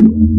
Carlos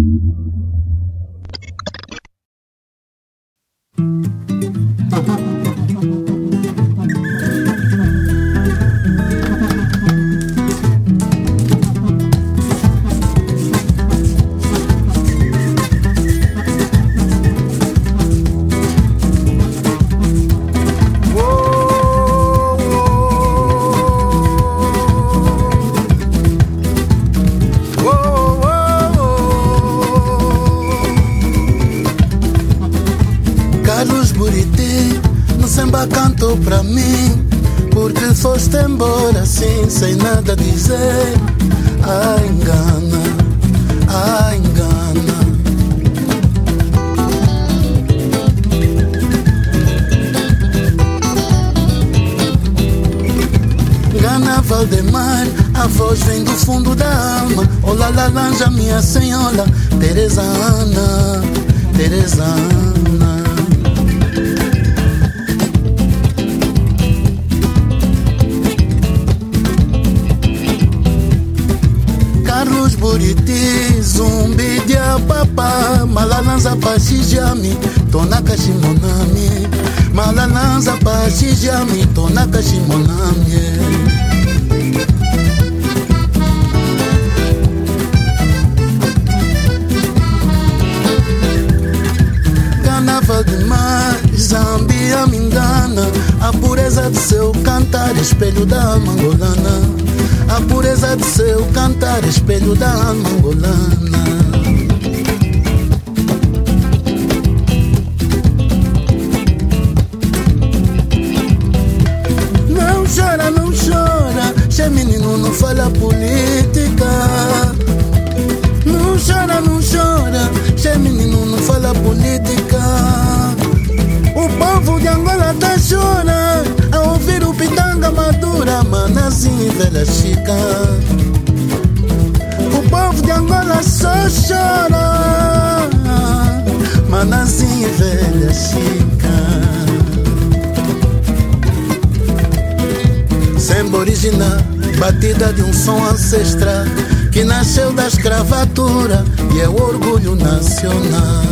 Samba original, batida de um som ancestral que nasceu da escravatura e é o orgulho nacional.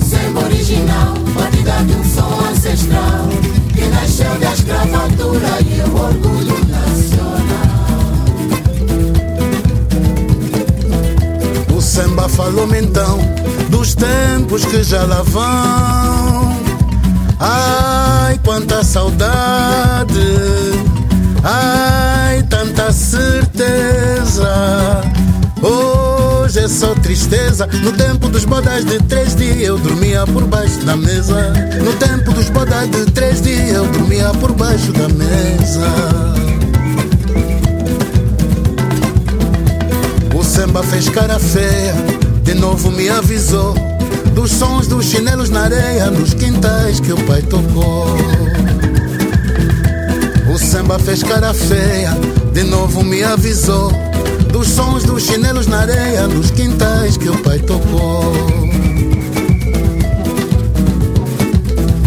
Samba original, batida de um som ancestral que nasceu da escravatura e é o orgulho nacional. O samba falou-me então dos tempos que já lá vão. Ai, quanta saudade! Ai, tanta certeza. Hoje é só tristeza. No tempo dos bodas de três dias eu dormia por baixo da mesa. No tempo dos bodas de três dias eu dormia por baixo da mesa. O samba fez cara feia, de novo me avisou. Dos sons dos chinelos na areia, nos quintais que o pai tocou. O samba fez cara feia, de novo me avisou. Dos sons dos chinelos na areia, nos quintais que o pai tocou.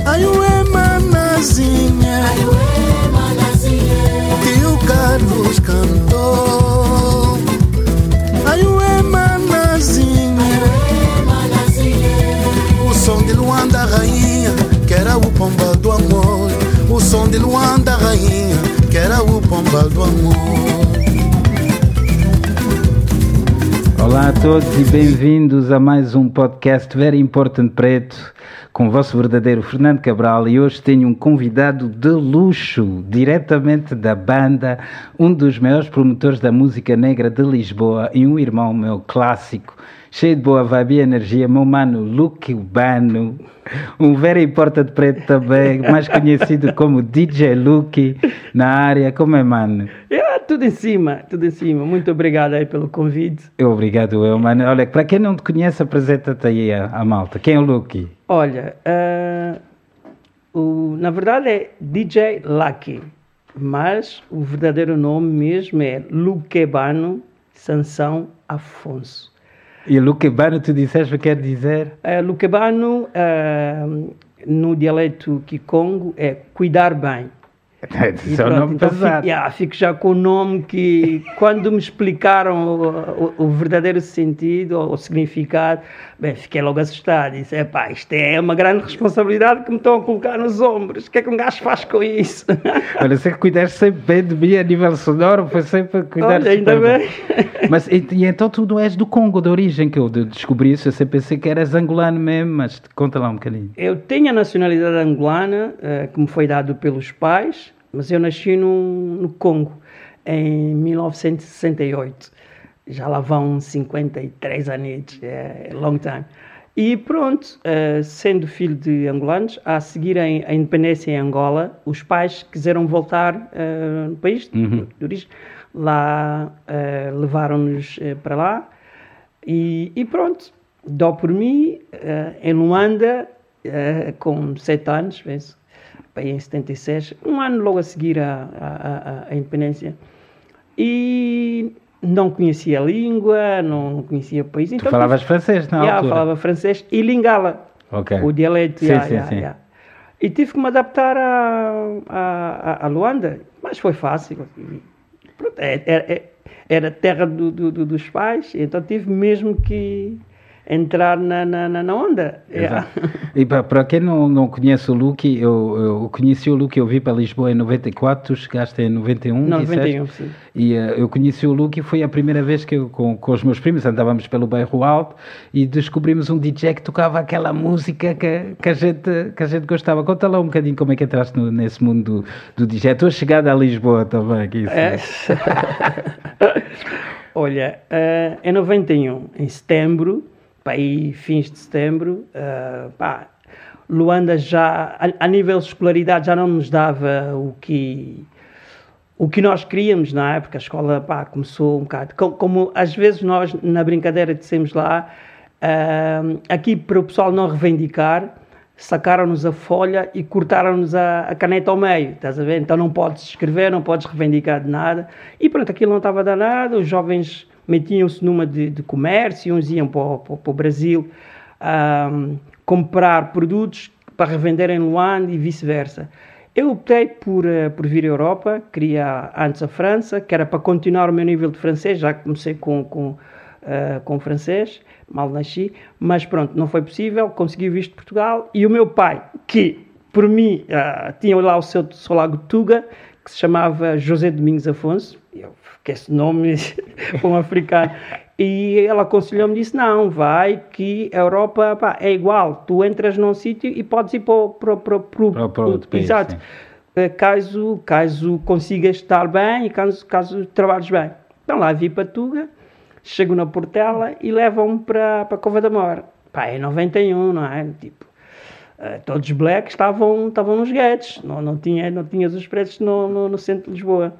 Ai, ué, manazinha, Ai, ué, manazinha, que o Carlos cantou. Pombal do amor. O som de Luanda, rainha, que era o pombal do amor. Olá a todos e bem-vindos a mais um podcast Very Important Preto com o vosso verdadeiro Fernando Cabral e hoje tenho um convidado de luxo, diretamente da banda, um dos maiores promotores da música negra de Lisboa e um irmão meu clássico, cheio de boa vibe e energia, meu mano Luke Bano, um Very Important Preto também, mais conhecido como DJ Luke na área, como é mano? É, tudo em cima, tudo em cima. Muito obrigado aí pelo convite. Obrigado, eu, mano. Olha, para quem não te conhece, apresenta-te aí a, a malta. Quem é o Lucky? Olha, ah, o, na verdade é DJ Lucky, mas o verdadeiro nome mesmo é Luquebano Sansão Afonso. E Luquebano, tu disseste quer dizer? Uh, Luquebano, ah, no dialeto Kikongo, é cuidar bem. É um pronto, nome então. Fico, yeah, fico já com o nome que, quando me explicaram o, o- o verdadeiro sentido ou o significado, bem, fiquei logo assustado. Disse: epá, isto é uma grande responsabilidade que me estão a colocar nos ombros. O que é que um gajo faz com isso? Olha, você cuidaste sempre bem de mim a nível sonoro, foi sempre cuidar Olha, ainda bem. Mas e, e então tu não és do Congo de origem, que eu de- descobri isso, eu sempre pensei que eras angolano mesmo, mas conta lá um bocadinho. Eu tenho a nacionalidade angolana, eh, que me foi dado pelos pais, mas eu nasci no, no Congo em 1968. Já lá vão 53 anos, é long time. E pronto, eh, sendo filho de angolanos, a seguir a, independência em Angola, os pais quiseram voltar eh, no país de, de origem. Lá eh, levaram-nos para lá e, e pronto, dou por mim em Luanda, com 7 anos, penso, bem, em 76, um ano logo a seguir à independência. E não conhecia a língua, não conhecia o país. Tu falavas francês na Yeah, altura? falava francês e lingala, Ok. o dialeto. Sim, yeah, sim, yeah, sim. yeah. E tive que me adaptar a, a, a- Luanda, mas foi fácil. E, pronto, é- é- é- era terra do- do- dos pais, então tive mesmo que entrar na, na, na- onda. Yeah. Exato. E para, quem não, não conhece o Lucky, eu, eu conheci o Lucky, eu vi para Lisboa em 94, tu chegaste em 91, Não, disseste? 91, sim. E eh, eu conheci o Lucky, foi a primeira vez que eu, com, com os meus primos, andávamos pelo bairro Alto e descobrimos um DJ que tocava aquela música que, que, a, gente, que a gente gostava. Conta lá um bocadinho como é que entraste no- nesse mundo do, do DJ. A tua chegada a Lisboa também, que isso. É. Olha, eh, em 91, em setembro, para aí fins de setembro, eh, pá, Luanda já, a, a nível de escolaridade, já não nos dava o que, o que nós queríamos, não é? Porque a escola pá, começou um bocado. co- Como, às vezes nós, na brincadeira, dissemos lá, ah, aqui para o pessoal não reivindicar, sacaram-nos a folha e cortaram-nos a, a caneta ao meio, estás a ver? Então não podes escrever, não podes reivindicar de nada. E pronto, aquilo não estava a dar nada, os jovens metiam-se numa de, de comércio, uns iam para, para, para o Brasil ah, comprar produtos para revender em Luanda e vice-versa. Eu optei por, eh, por vir à Europa, queria antes a França, que era para continuar o meu nível de francês, já comecei com, com, eh, com francês, mal nasci, mas pronto, não foi possível, consegui o visto de Portugal, e o meu pai, que por mim ah, tinha lá o seu Solago Tuga, que se chamava José Domingos Afonso, que esse nome um africano, e ele aconselhou-me, disse, não, vai, que a Europa pá, é igual, tu entras num sítio e podes ir para, o- para, para, para, Para- outro país, Exato. sim. Eh, Caso, caso consigas estar bem e caso, caso trabalhes bem. Então lá vi para Tuga, chego na Portela e levam-me para, para a Cova da Mora. Pá, é 91, não é? Tipo, eh, todos os blacks estavam, estavam nos guetos, não, não, tinha, não tinhas os pretos no, no, no centro de Lisboa.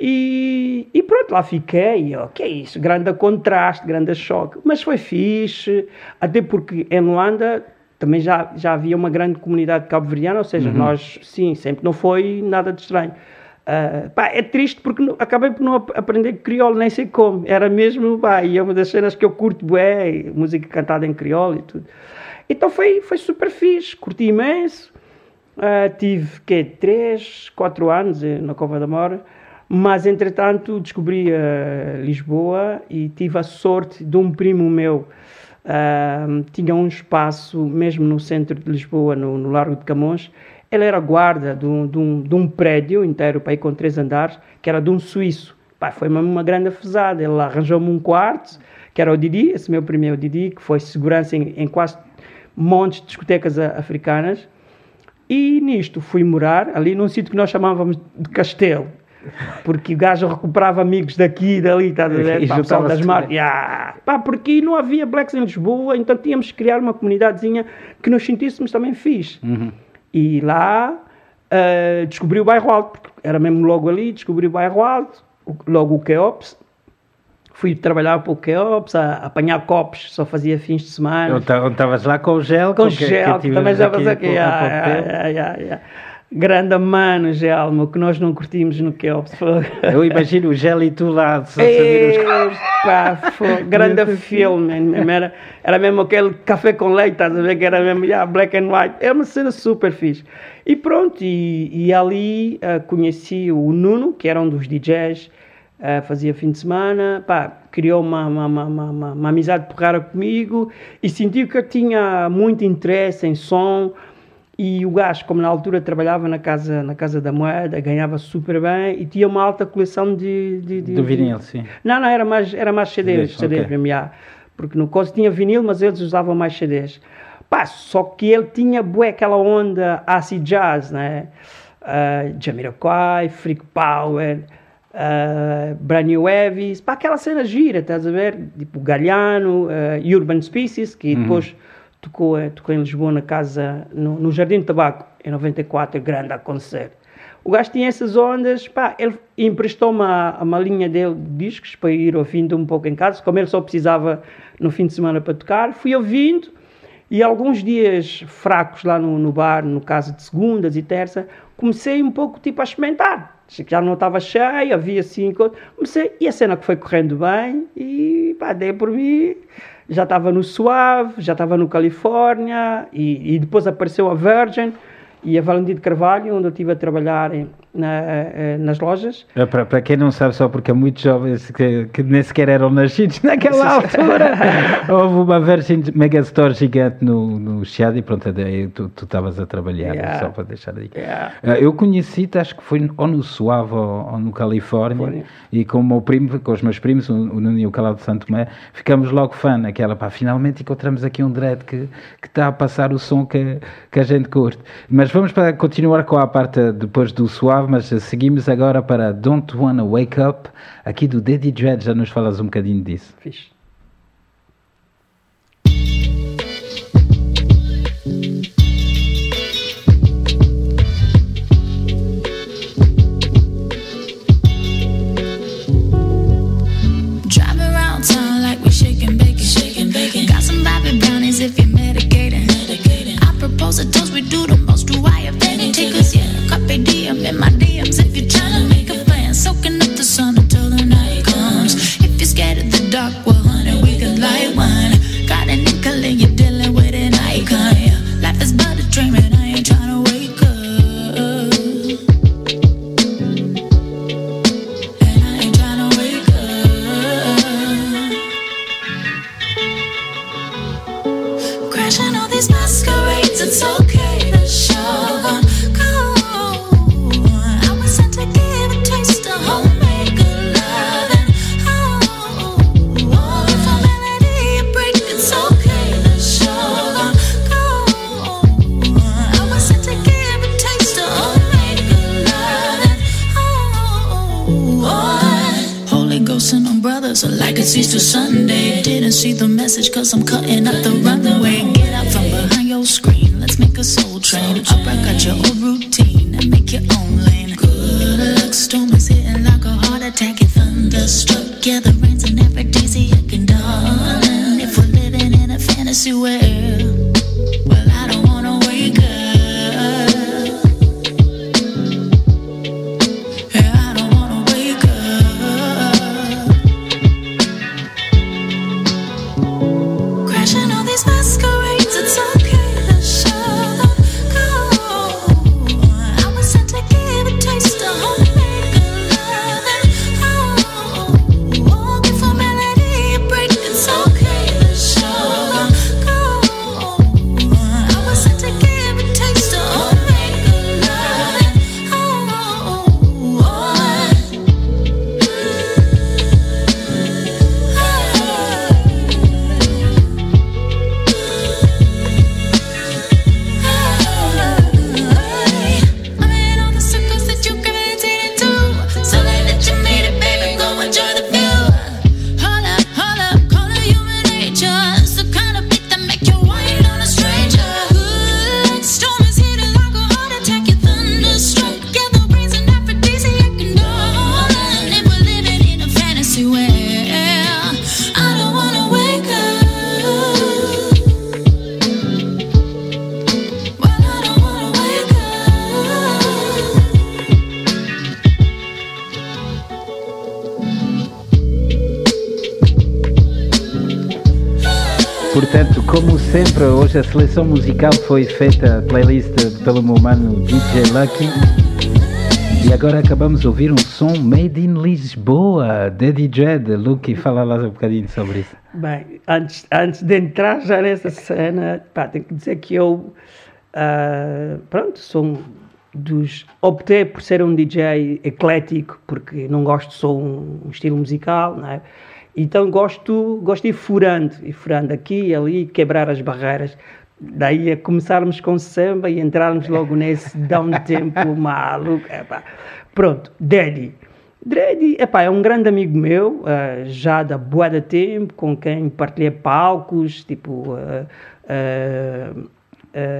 E, e pronto, lá fiquei. O que é isso? Grande contraste, grande choque. Mas foi fixe, até porque em Luanda também já, já havia uma grande comunidade cabo-verdiana, ou seja, nós, sim, sempre não foi nada de estranho. Ah, pá, é triste porque não- acabei por não ap- aprender crioulo, nem sei como. Era mesmo, pá, e é uma das cenas que eu curto, bué, música cantada em crioulo e tudo. Então foi, foi super fixe, curti imenso. Ah, tive, que 3, 4 anos eh, na Cova da Mora, mas entretanto descobri ah, Lisboa e tive a sorte de um primo meu ah, tinha um espaço mesmo no centro de Lisboa, no, no Largo de Camões. Ele era guarda de um, de um, de um prédio inteiro, para ir com três andares, que era de um suíço. Foi mesmo uma grande afesada. Ele arranjou-me um quarto, que era o Didi, esse meu primeiro Didi, que foi segurança em, em quase montes de discotecas a- africanas. E nisto fui morar ali num sítio que nós chamávamos de castelo. Porque o gajo recuperava amigos daqui e dali, ver? E Pá, pessoal das marcas. Yeah. Pá, porque não havia blacks em Lisboa, então tínhamos que criar uma comunidadezinha que nos sentíssemos também fixe. E lá ah, descobri o bairro Alto, porque era mesmo logo ali, descobri o bairro Alto, o- logo o Keops. Fui trabalhar para o Keops, a, a apanhar copos, só fazia fins de semana estavas lá com o gel, com que- que gel, que, tivemos também já faz há aqui. pouco ah, tempo. Ah, ah, ah, ah. grande mano, Gelmo, que nós não curtimos no Kelps. Eu imagino o Gel e tu lá, só saber os... Epá, foi grande filme, mesmo, era, era mesmo aquele café com leite, estás a ver, que era mesmo yeah, black and white, é uma cena super fixe. E pronto, e, e ali uh, conheci o Nuno, que era um dos DJs, uh, fazia fim de semana, pá, criou uma, uma, uma, uma, uma amizade porrara comigo e sentiu que eu tinha muito interesse em som, e o gajo, como na altura trabalhava na casa, na casa da moeda, ganhava super bem e tinha uma alta coleção de... De, de, Do vinil, sim. Não, não, era mais, era mais CDs, CDs, CDs ok. mesmo, já. Porque no Costa tinha vinil, mas eles usavam mais CDs. Pá, só que ele tinha bué aquela onda acid jazz, né? Uh, Jamiroquai, Freak Power, uh, Brand New Heavies, pá, aquela cena gira, estás a ver? Tipo Galhano, uh, Urban Species, que depois tocou, tocou em Lisboa na casa, no, no Jardim de Tabaco, em 94, grande a concerto. O gajo tinha essas ondas, pá, ele emprestou-me a, a uma linha dele de discos para ir ouvindo um pouco em casa, como ele só precisava no fim de semana para tocar, fui ouvindo e alguns dias fracos lá no, no bar, no caso de segundas e terça, comecei um pouco tipo a experimentar. Já não estava cheio, havia cinco, comecei, e a cena que foi correndo bem, e pá, dei por mim, já estava no Suave, já estava no Califórnia, e, e depois apareceu a Virgin, e a Valentim de Carvalho, onde eu estive a trabalhar em- na- eh, nas lojas. É, Para, para quem não sabe, só porque há muitos jovens que, que nem sequer eram nascidos naquela altura, houve uma Virgin Megastore gigante no, no Chiado e pronto, daí tu estavas a trabalhar, Yeah. só para deixar aí. Yeah. Ah, Eu conheci-te, acho que foi ou no Suave ou, ou no Califórnia, Califórnia. e com o meu primo, com os meus primos, o, o Nuno e o Calado de Santo Tomé, ficamos logo fã naquela, pá, finalmente encontramos aqui um dread que que está a passar o som que, que a gente curte. Mas vamos para continuar com a parte depois do Suave, mas seguimos agora para Don't Wanna Wake Up, aqui do Daddy Dread, já nos falas um bocadinho disso. Fixe. A seleção musical foi feita, a playlist pelo meu mano DJ Lucky. E agora acabamos de ouvir um som made in Lisboa, DJ, de Lucky. Fala lá um bocadinho sobre isso. Bem, antes, antes de entrar já nessa cena, pá, tenho que dizer que eu, ah, pronto, sou um dos. Optei por ser um DJ eclético, porque não gosto só um estilo musical, não é? Então gosto, gosto de ir furando, ir furando aqui e ali, quebrar as barreiras. Daí a começarmos com samba e entrarmos logo nesse dá um tempo maluco. Epá. Pronto, Daddy. Daddy epá, é um grande amigo meu, ah, já da boa de tempo, com quem partilhei palcos, tipo uh,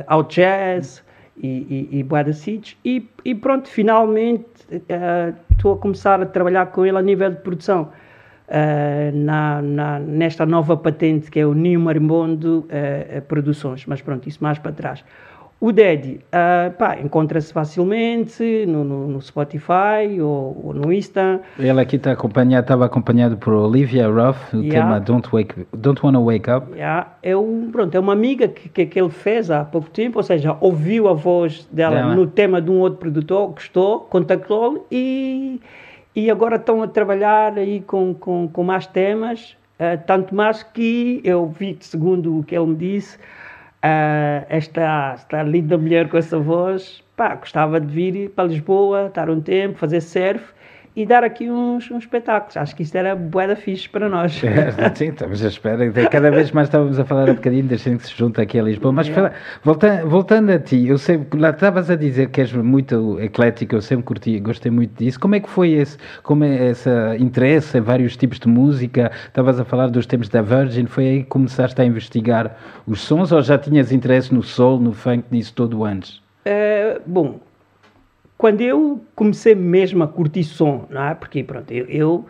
ao jazz e, e, e boa de sítios. E, e pronto, finalmente estou a começar a trabalhar com ele a nível de produção. Uh, na, na, nesta nova patente que é o Ninho Marimbondo uh, uh, Produções, mas pronto, isso mais para trás. O Daddy encontra-se facilmente no, no, no Spotify ou, ou, no Insta. Ele aqui está acompanhado, estava acompanhado por Olivia Ruff, o yeah. tema Don't, Wake, Don't Wanna Wake Up. Yeah. É, um, pronto, é uma amiga que, que, que, ele fez há pouco tempo, ou seja, ouviu a voz dela no tema de um outro produtor, gostou, contactou-lhe e e agora estão a trabalhar aí com, com, com mais temas, uh, tanto mais que eu vi, segundo o que ele me disse, uh, esta, esta linda mulher com essa voz, pá, gostava de vir para Lisboa, estar um tempo, fazer surf e dar aqui uns, uns espetáculos. Acho que isto era boeda fixe para nós. É, sim, estamos à espera. Cada vez mais estávamos a falar um bocadinho gente que se junta aqui a Lisboa. Mas é. voltando, voltando a ti, eu sei, lá estavas a dizer que és muito eclético, eu sempre curti, gostei muito disso. Como é que foi esse, como é esse interesse em vários tipos de música? Estavas a falar dos tempos da Virgin, foi aí que começaste a investigar os sons ou já tinhas interesse no soul, no funk, nisso todo antes? Uh, bom, quando eu comecei mesmo a curtir som, não é? Porque, pronto, eu, eu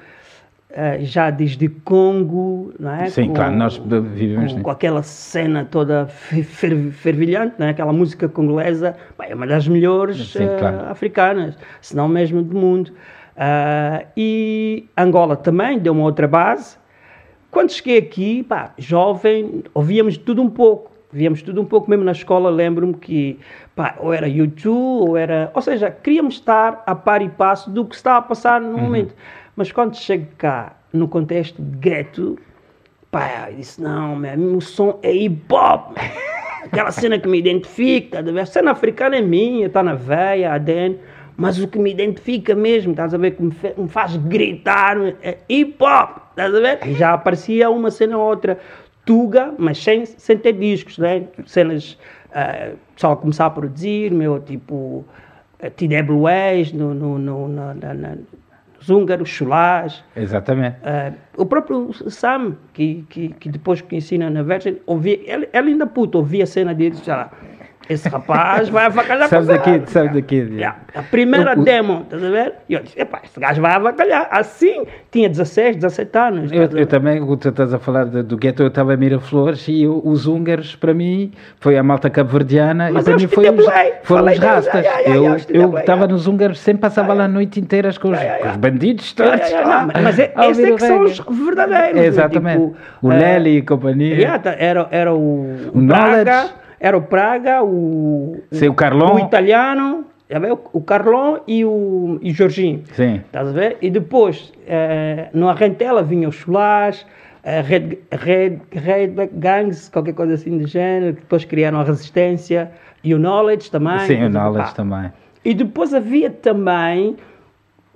uh, já desde Congo, não é? Sim, com, claro, nós vivemos com, com aquela cena toda fer, fervilhante, não é? Aquela música congolesa, é uma das melhores Sim, claro. uh, africanas, se não mesmo do mundo. Uh, e Angola também deu uma outra base. Quando cheguei aqui, pá, jovem, ouvíamos tudo um pouco víamos tudo um pouco, mesmo na escola, lembro-me que pá, ou era YouTube, ou era. Ou seja, queríamos estar a par e passo do que estava a passar no uhum. momento. Mas quando chego cá, no contexto de gueto, pá, eu disse: não, meu, o som é hip hop, aquela cena que me identifica, a cena africana é minha, está na veia, ADN. Mas o que me identifica mesmo, estás a ver, que me, me faz gritar, é hip hop, estás a ver? E já aparecia uma cena ou outra Tuga, mas sem, sem ter discos, né? Cenas, uh, pessoal começar a produzir, meu, tipo, eh, TWS, no, no, no, na, na, os húngaros, chulás. Exatamente. Uh, o próprio Sam, que, que, que depois que ensina na Virgin, ouvia, ele, ele ainda puto, ouvia a cena dele, sei lá, esse rapaz vai avacalhar sabe daqui, sabe daqui. Yeah. A primeira demo, estás a ver? E eu disse, epá, esse gajo vai avacalhar. Assim, tinha 16, 17 anos. Eu, eu também, quando tu estás a falar do, do gueto, eu estava a Miraflores e eu, os húngaros, para mim, foi a malta cabo-verdiana e para mim foi os, foram os rastas. eu estava nos húngaros, sempre passava lá a noite inteira com os, com os bandidos todos. mas é, esses é que são os verdadeiros. Exatamente. Tipo, o Nelly e companhia. Era, era o, o Braga era o Praga, o, Sim, o, Carlon. o italiano, o Carlon e o, e o Jorginho. Sim. Estás a ver? E depois, eh, no Arrentela vinha o Chulás, eh, Red, Red, Red Gangs, qualquer coisa assim do género, que depois criaram a Resistência e o Knowledge também. Sim, o Knowledge pá. também. E depois havia também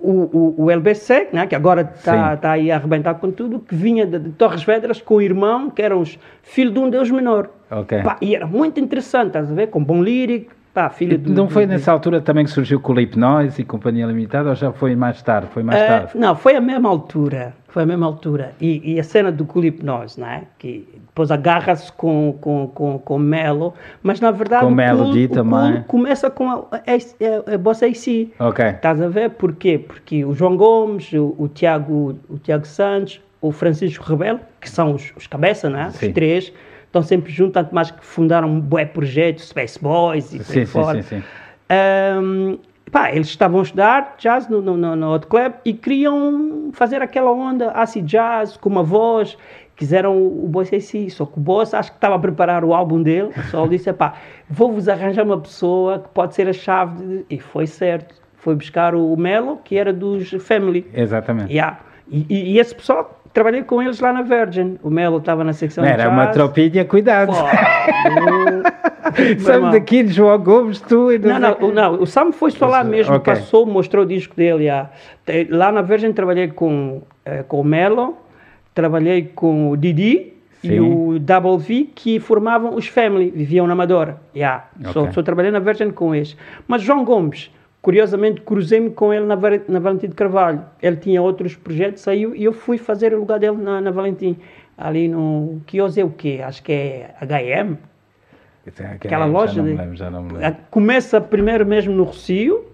o, o, o LBC, né, que agora está tá aí a arrebentar com tudo, que vinha de, de, Torres Vedras com o irmão, que eram os filhos de um deus menor. Okay. Pá, e era muito interessante, estás a ver? Com bom lírico, pá, filho do... Não foi nessa altura também que surgiu com o Hipnose e Companhia Limitada, ou já foi mais tarde? Foi mais uh, tarde? Não, foi a mesma altura. Foi a mesma altura. E, e a cena do Cool Hipnose, né? Que depois agarra-se com, com, com, com Melo, mas na verdade com o, Melody cool, também. O começa com a, a, a, a Bossa AC. Ok. Estás a ver? Porquê? Porque o João Gomes, o, o, Tiago, o Tiago Santos, o Francisco Rebelo, que são os, os cabeça, né? Sim. Os três, estão sempre juntos, tanto mais que fundaram um bué projeto, Space Boys e sim, sim, fora. Sim, sim. Um, pá, eles estavam a estudar jazz no, no, no, Hot Club e queriam fazer aquela onda acid jazz com uma voz quiseram o, o Boss AC, só que o Boss acho que estava a preparar o álbum dele, só disse, pá, vou-vos arranjar uma pessoa que pode ser a chave, de... e foi certo, foi buscar o Melo, que era dos Family. Exatamente. Yeah. E, e, e esse pessoal, trabalhei com eles lá na Virgin, o Melo estava na secção Era de uma jazz. tropilha, cuidado. Pô, Sabe daqui de João Gomes, tu e Não, não, o- não, o Sam foi só lá mesmo, ok. passou, mostrou o disco dele. Te- Lá na Virgin trabalhei com, eh, com o Melo, trabalhei com o Didi Sim. e o Double V, que formavam os Family, viviam na Amadora. já. Só, Ok. só trabalhei na Virgin com eles. Mas João Gomes, curiosamente, cruzei-me com ele na, na Valentim de Carvalho. Ele tinha outros projetos, saiu e eu fui fazer o lugar dele na, na Valentim. Ali no. Que hoje é o quê? Acho que é HM. Aquela já loja Não me de- lembro, já não me lembro. A- Começa primeiro mesmo no Rocio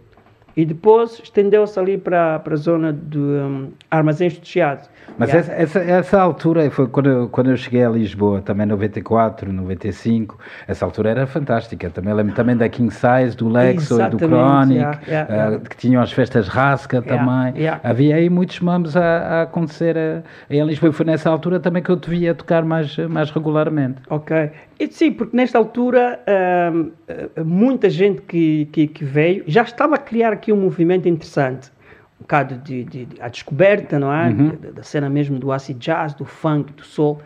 e depois estendeu-se ali para, para a zona de um, armazéns de Chiado. Mas Yeah. essa, essa, essa altura foi quando eu, quando eu cheguei a Lisboa, também 94, 95. Essa altura era fantástica. Também lembro também da King Size, do Lexo e do Chronic, yeah, yeah, ah, yeah. que tinham as festas Rasca também. Havia aí muitos mamos a, a acontecer a- em Lisboa. E foi nessa altura também que eu te via tocar mais, mais regularmente. Ok. E, sim, porque nesta altura eh, muita gente que, que, que veio já estava a criar aqui um movimento interessante. Um bocado de, de, de- a descoberta, não é? Uhum. Da, da cena mesmo do acid jazz, do funk, do soul.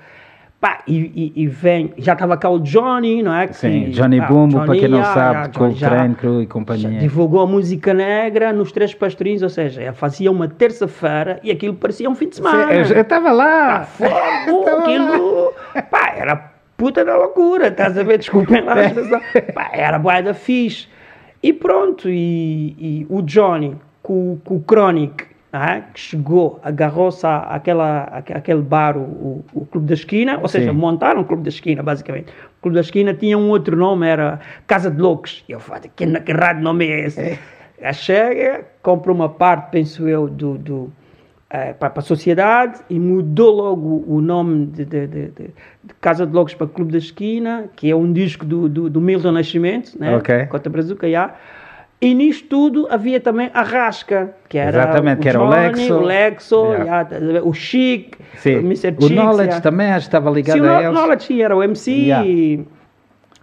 Pá, e, e, e vem, já estava cá o Johnny, não é? Que- Sim, Johnny pá, Bumbo, para quem não sabe, já, com já- Train Crew e companhia. divulgou a música negra nos Três Pastorinhos, ou seja, ele fazia uma terça-feira e aquilo parecia um fim de semana. Eu estava lá! Pá, fogo, aquilo, pá, era puta da loucura, estás a ver? Desculpem lá expressão. Pá, era boa da fixe. E pronto, e, e o Johnny, com, com o Chronic, ah, que chegou, agarrou-se àquela, àque- àquele bar, o, o, o Clube da Esquina, ou seja, Sim. montaram o Clube da Esquina, basicamente. O Clube da Esquina tinha um outro nome, era Casa de Loucos. E eu falei, que, que de nome é esse? Aí Chega, compra uma parte, penso eu, do, do, eh, para, a sociedade e mudou logo o nome de, de- de- de- Casa de Loucos para Clube da Esquina, que é um disco do, do, do Milton Nascimento, né? Ok. Cota Brazuca, já. E nisto tudo havia também a Rasca, que era Exatamente, o que era o Johnny, Lexo. o Lexo, Yeah. a ver? o Chic, Sim. o Mr. O Chicks, Knowledge já. também acho que estava ligado Sim, o a eles. Knowledge sim, era o MC Yeah. e,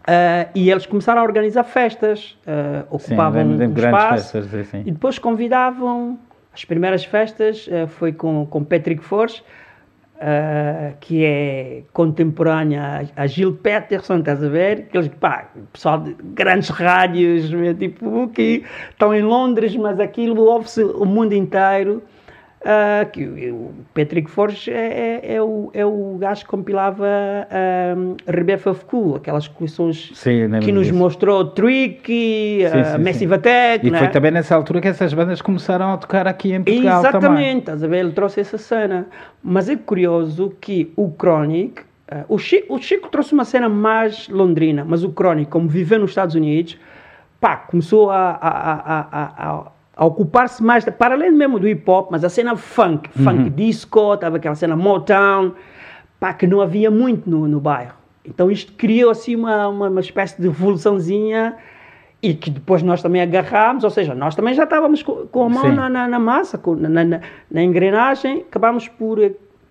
ah, e eles começaram a organizar festas, Sim, ocupavam de um grandes espaço festas, sim. e depois convidavam, as primeiras festas ah, foi com, com Patrick Force, ah, que é contemporânea a Gil Peterson, estás a ver? Aqueles, pá, pessoal de grandes rádios, tipo, que estão em Londres, mas aquilo ouve-se o mundo inteiro. Ah, que o- Patrick Forge é, é, é o, é o gajo que compilava um, Rebef of Cool, aquelas coleções Sim, que nos disso. mostrou Tricky, Sim, uh, sim, Massive. Attack, E né? foi também nessa altura que essas bandas começaram a tocar aqui em Portugal também. Exatamente, estás a ver? Ele trouxe essa cena. Mas é curioso que o Chronic, eh, o, Chico, o Chico trouxe uma cena mais londrina, mas o Chronic, como viveu nos Estados Unidos, pá, começou a, a, a, a, a, ocupar-se mais, para além mesmo do hip hop, mas a cena funk, funk disco, estava aquela cena Motown, pá, que não havia muito no, no bairro. Então isto criou assim uma, uma, uma espécie de revoluçãozinha e que depois nós também agarrámos, ou seja, nós também já estávamos co- com, a mão na, na, na massa, com- na, na, na engrenagem, acabámos por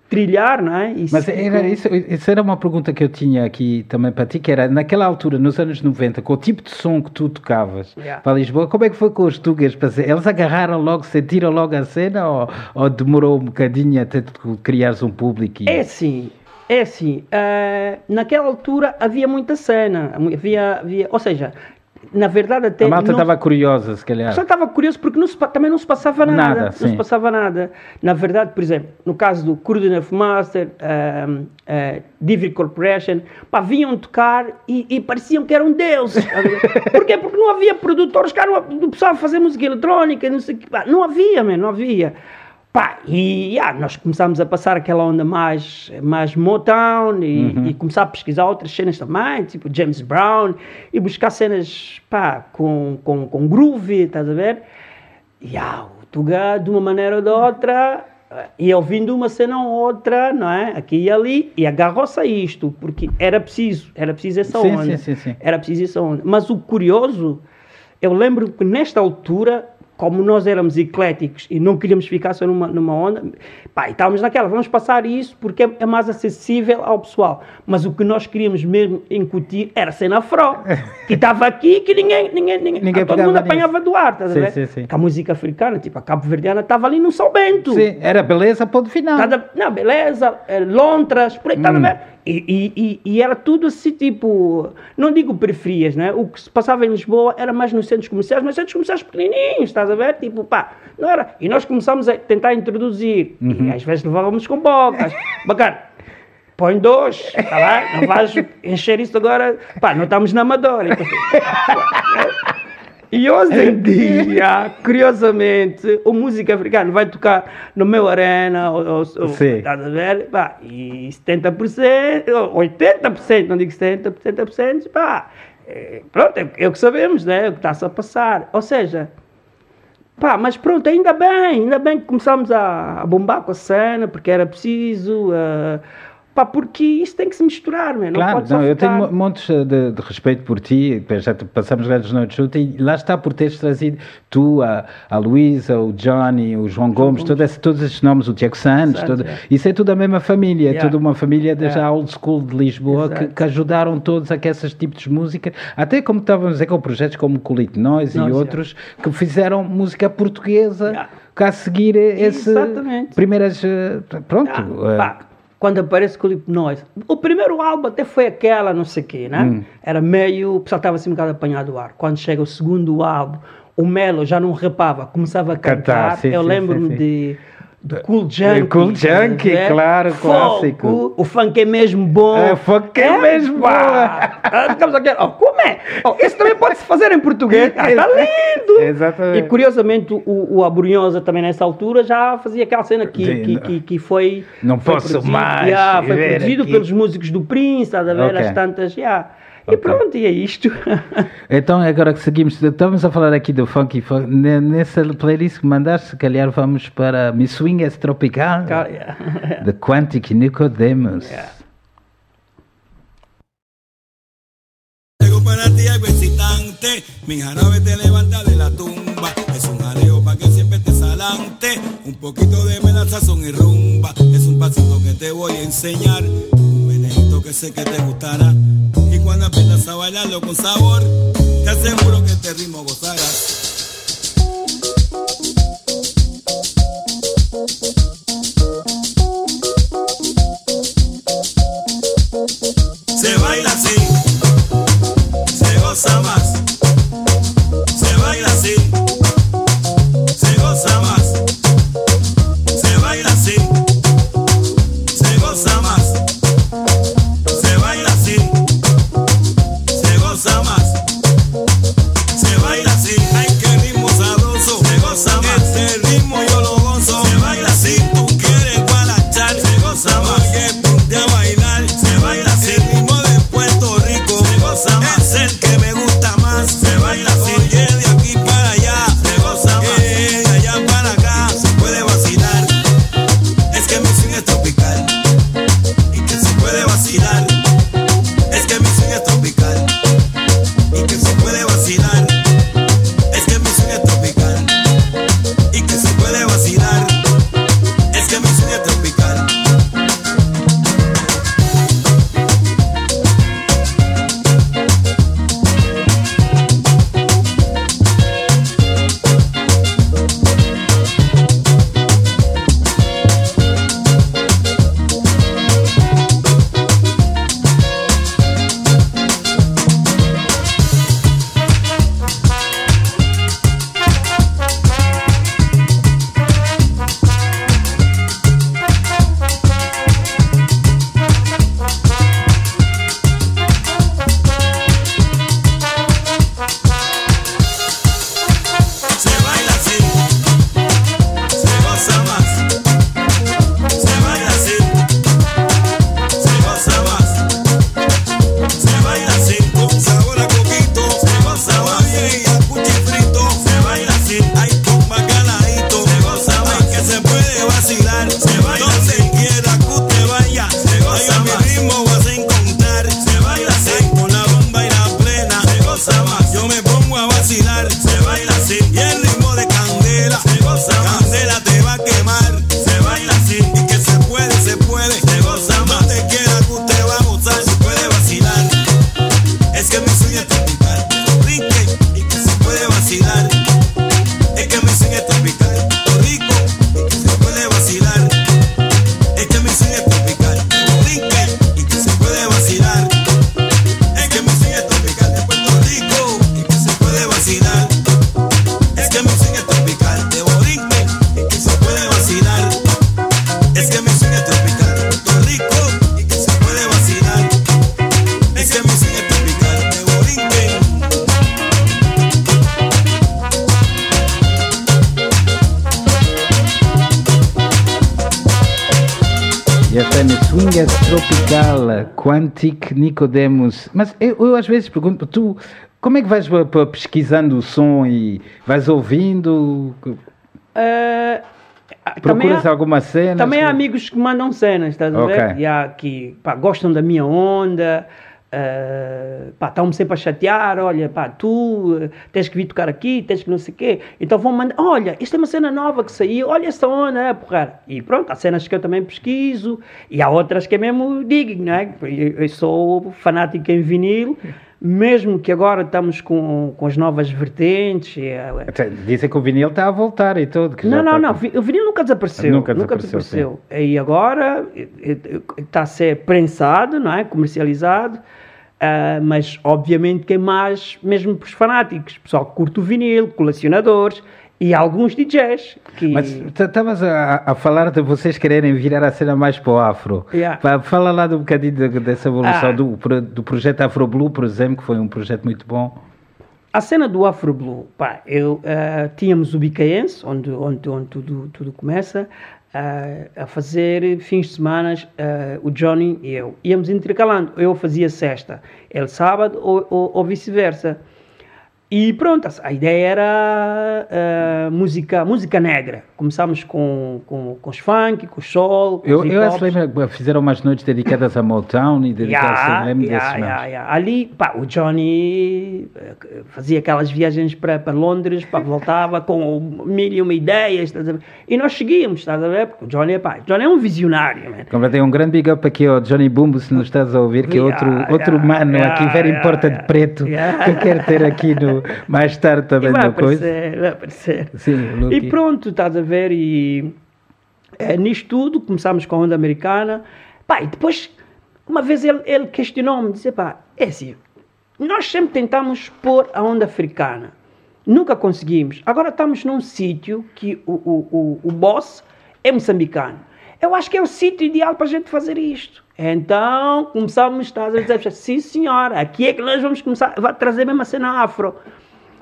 trilhar, não é? Mas era, isso, isso era uma pergunta que eu tinha aqui também para ti, que era, naquela altura, nos anos 90, com o tipo de som que tu tocavas Yeah. para Lisboa, como é que foi com os tugas? Eles agarraram logo, sentiram logo a cena ou, ou demorou um bocadinho até tu criares um público? E... É assim, é assim. eh, naquela altura havia muita cena, havia, havia, ou seja, na verdade até a malta não- estava curiosa, se calhar. Só estava curioso porque não se também não se passava nada. Nada, não sim. se passava nada. Na verdade, por exemplo, no caso do Curden of Master, um, uh, Divi Corporation, pá, vinham tocar e, e pareciam que eram deuses. Porquê? Porque não havia produtores, cá não, não precisava fazer música eletrónica, não sei o que. Pá, não havia, man, não havia. Pá, e ah, nós começámos a passar aquela onda mais, mais Motown e, Uhum. e começar a pesquisar outras cenas também, tipo James Brown, e buscar cenas pá, com, com, com groove, estás a ver? E ah, o Tuga, de uma maneira ou de outra, ia ouvindo uma cena ou outra, não é? Aqui e ali, e agarrou-se a isto, porque era preciso, era preciso essa Sim, onda. sim, sim, sim. Era preciso essa onda. Mas o curioso, eu lembro que nesta altura como nós éramos ecléticos e não queríamos ficar só numa, numa onda, pá, estávamos naquela, vamos passar isso porque é, é mais acessível ao pessoal. Mas o que nós queríamos mesmo incutir era cena afro, que estava aqui que ninguém, ninguém, ninguém, Ninguém ah, todo mundo nisso. apanhava do ar, estás a ver? sim, sim. Que a música africana, tipo a cabo-verdiana, estava ali no São Bento. Sim, era beleza, ponto final. Cada, não, beleza, eh, lontras, por aí, Hum. estás a ver? E, e, e, era tudo assim, tipo, não digo periferias, né? O que se passava em Lisboa era mais nos centros comerciais, nos centros comerciais pequenininhos, estás a ver? Tipo, pá, não era. E nós começámos a tentar introduzir, Uhum. e às vezes levávamos com bocas. Bacana. Põe dois, tá lá? Não vais encher isso agora. Pá, não estamos na Amadora. Então, E hoje em dia, curiosamente, o música africana vai tocar no meu arena, ou, ou, estás a ver? Pá, e 70%, ou 80%, não digo 70%, 70%, pá, é, pronto, é, é o que sabemos, né? É o que está-se a passar. Ou seja, pá, mas pronto, ainda bem, ainda bem que começámos a, a bombar com a cena, porque era preciso, ah, pá, porque isso tem que se misturar, não Claro, pode só não, eu tenho montes de, de respeito por ti, já passamos grandes noites juntos, e lá está por teres trazido tu, a, a Luísa, o Johnny, o João Gomes, todo esse- todos esses nomes, o Tiago Santos, todo- é. isso é tudo a mesma família, é Yeah. tudo uma família desde Yeah. a old school de Lisboa que, que ajudaram todos a que esses tipos de música, até como estávamos a dizer com projetos como o Colite Nós e outros, que fizeram música portuguesa, Yeah. que a seguir esse Exatamente. primeiras, eh, pronto, Ah, eh, quando aparece o clipe Nós. O primeiro álbum até foi aquela, não sei o quê, né? Hum. Era meio. O pessoal estava assim um bocado apanhado do ar. Quando chega o segundo álbum, o Melo já não rapava, começava a Cantar, cantar. sim, Eu lembro-me de. Do Cool Junkie. Cool ver? claro, clássico. O funk é mesmo bom. É, funk é mesmo pá. Ah, Ficamos aqui, oh, como é? Oh, esse também pode se fazer em português. Ah, tá lindo! Exatamente. E curiosamente, o, o Abrunhosa também nessa altura já fazia aquela cena que, Sim, que, que, que foi. Não foi posso produzido, mais yeah, foi produzido aqui. pelos músicos do Prince, estás a ver? Ok. As tantas, yeah. E pronto, e é isto. Então, agora que seguimos, estamos a falar aqui do funk funk. Ne- Nessa playlist que mandaste, se calhar vamos para Mi Swing es Tropical, Yeah. de Quantic Nicodemus. Yeah. Para ti algo excitante, mi jarabe te levanta de la tumba. Un poquito de melaza son y rumba. Es un pasito que te voy a enseñar. Un menejito que sé que te gustará. Y cuando aprendas a bailarlo con sabor, te aseguro que este ritmo gozarás. Se baila así, se goza más. Nicodemus. Mas eu, eu às vezes pergunto, tu como é que vais pa- pesquisando o som e vais ouvindo? Eh, também Procuras há- alguma cena? Também há amigos que mandam cenas, estás a ver? E que pá, gostam da minha onda, pá, estão-me sempre a chatear, olha, pá, tu eh, tens que vir tocar aqui, tens que não sei o quê. Então vão mandar, olha, isto é uma cena nova que saiu, olha esta onda, é porra. E pronto, há cenas que eu também pesquiso, e há outras que é mesmo digging, não é? Eu, eu sou fanático em vinil, mesmo que agora estamos com, com as novas vertentes, e, eh, Até Dizem que o vinil está a voltar e tudo. não, não, não. vi- O vinil nunca desapareceu. Nunca Nunca, desapareceu, desapareceu. E agora está a ser prensado, não é? Comercializado. ah, mas obviamente que é mais mesmo para os fanáticos, pessoal que curte o vinil, colecionadores e alguns DJs que Mas estavas a, a falar de vocês quererem virar a cena mais para o afro. Yeah. Fala lá de um bocadinho de- dessa evolução Ah. do, do projeto Afro Blue, por exemplo, que foi um projeto muito bom. A cena do Afro Blue, pá, eu, ah, tínhamos o Bicaense, onde, onde, onde tudo, tudo começa, ah, a fazer fins de semana, ah, o Johnny e eu. Íamos intercalando, eu fazia sexta, ele sábado ou, ou, ou vice-versa. E pronto, a ideia era ah, música, música negra. Começámos com, com, com os funk, com o soul, com Eu, eu acho que fizeram umas noites dedicadas a Motown e dedicadas Yeah, a lembro yeah, yeah, yeah. Ali, pá, o Johnny eh, fazia aquelas viagens para, para Londres, pá, voltava com mil e uma ideias, estás a ver? E nós seguíamos, estás a ver? Porque o Johnny, pá, o Johnny é um visionário, man. Como tem um grande big up aqui ao Johnny Bumbo, se nos estás a ouvir, que é outro, outro mano aqui, very yeah, important yeah. preto, que eu quero ter aqui no, mais tarde também vai coisa. vai aparecer. Sim, E pronto, estás a ver? E eh, nisto tudo, começámos com a onda americana. Pá, e depois, uma vez ele, ele questionou-me, disse, pá, é assim, nós sempre tentamos pôr a onda africana. Nunca conseguimos. Agora estamos num sítio que o, o, o, o boss é moçambicano. Eu acho que é o sítio ideal para a gente fazer isto. Então começámos, a dizer, sim senhora, aqui é que nós vamos começar, vai trazer mesmo a cena afro.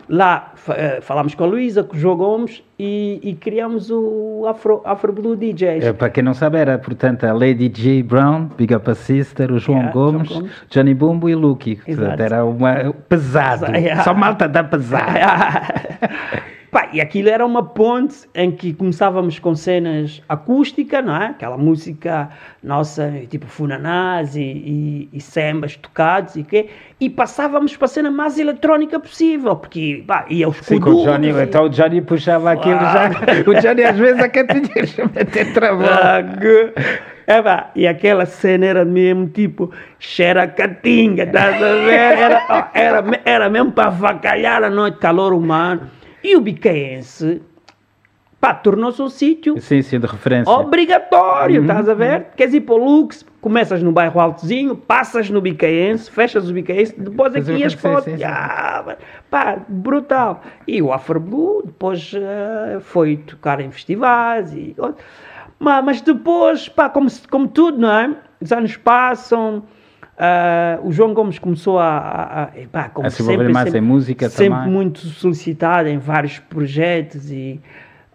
Lá eh, falámos com a Luísa, com o João Gomes e, e criamos o Afro, Afro Blue DJs. É, para quem não sabe, era portanto a Lady J. Brown, Big Up a Sister, o João Yeah, Gomes, João Gomes. Johnny Bumbo e Lucky. Exato. era uma pesado. Yeah. Só malta dá pesado. Pá, e aquilo era uma ponte em que começávamos com cenas acústicas, não é? Aquela música nossa, tipo funanás e, e, e sambas tocados e quê? E passávamos para a cena mais eletrónica possível, porque pá, ia os Sim, o Johnny, e- então o Johnny puxava aquilo já. O Johnny às vezes a cantinha meter travão. É, pá, e aquela cena era mesmo tipo xeracatinga, estás a ver? Era, era, era mesmo para avacalhar a noite, calor humano. E o Bicaense, pá, tornou-se um sítio Sim, sim, de referência. obrigatório, estás a ver? Queres ir para o Lux, começas no bairro Altozinho, passas no Bicaense, fechas o Bicaense, depois aqui as fotos. Ah, pá, brutal. E o Afro Blue depois eh, foi tocar em festivais e mas, mas depois, pá, como, como tudo, não é? Os anos passam. Ah, o João Gomes começou a, a, a, pá, como A se envolver mais em música sempre também. muito solicitado em vários projetos e,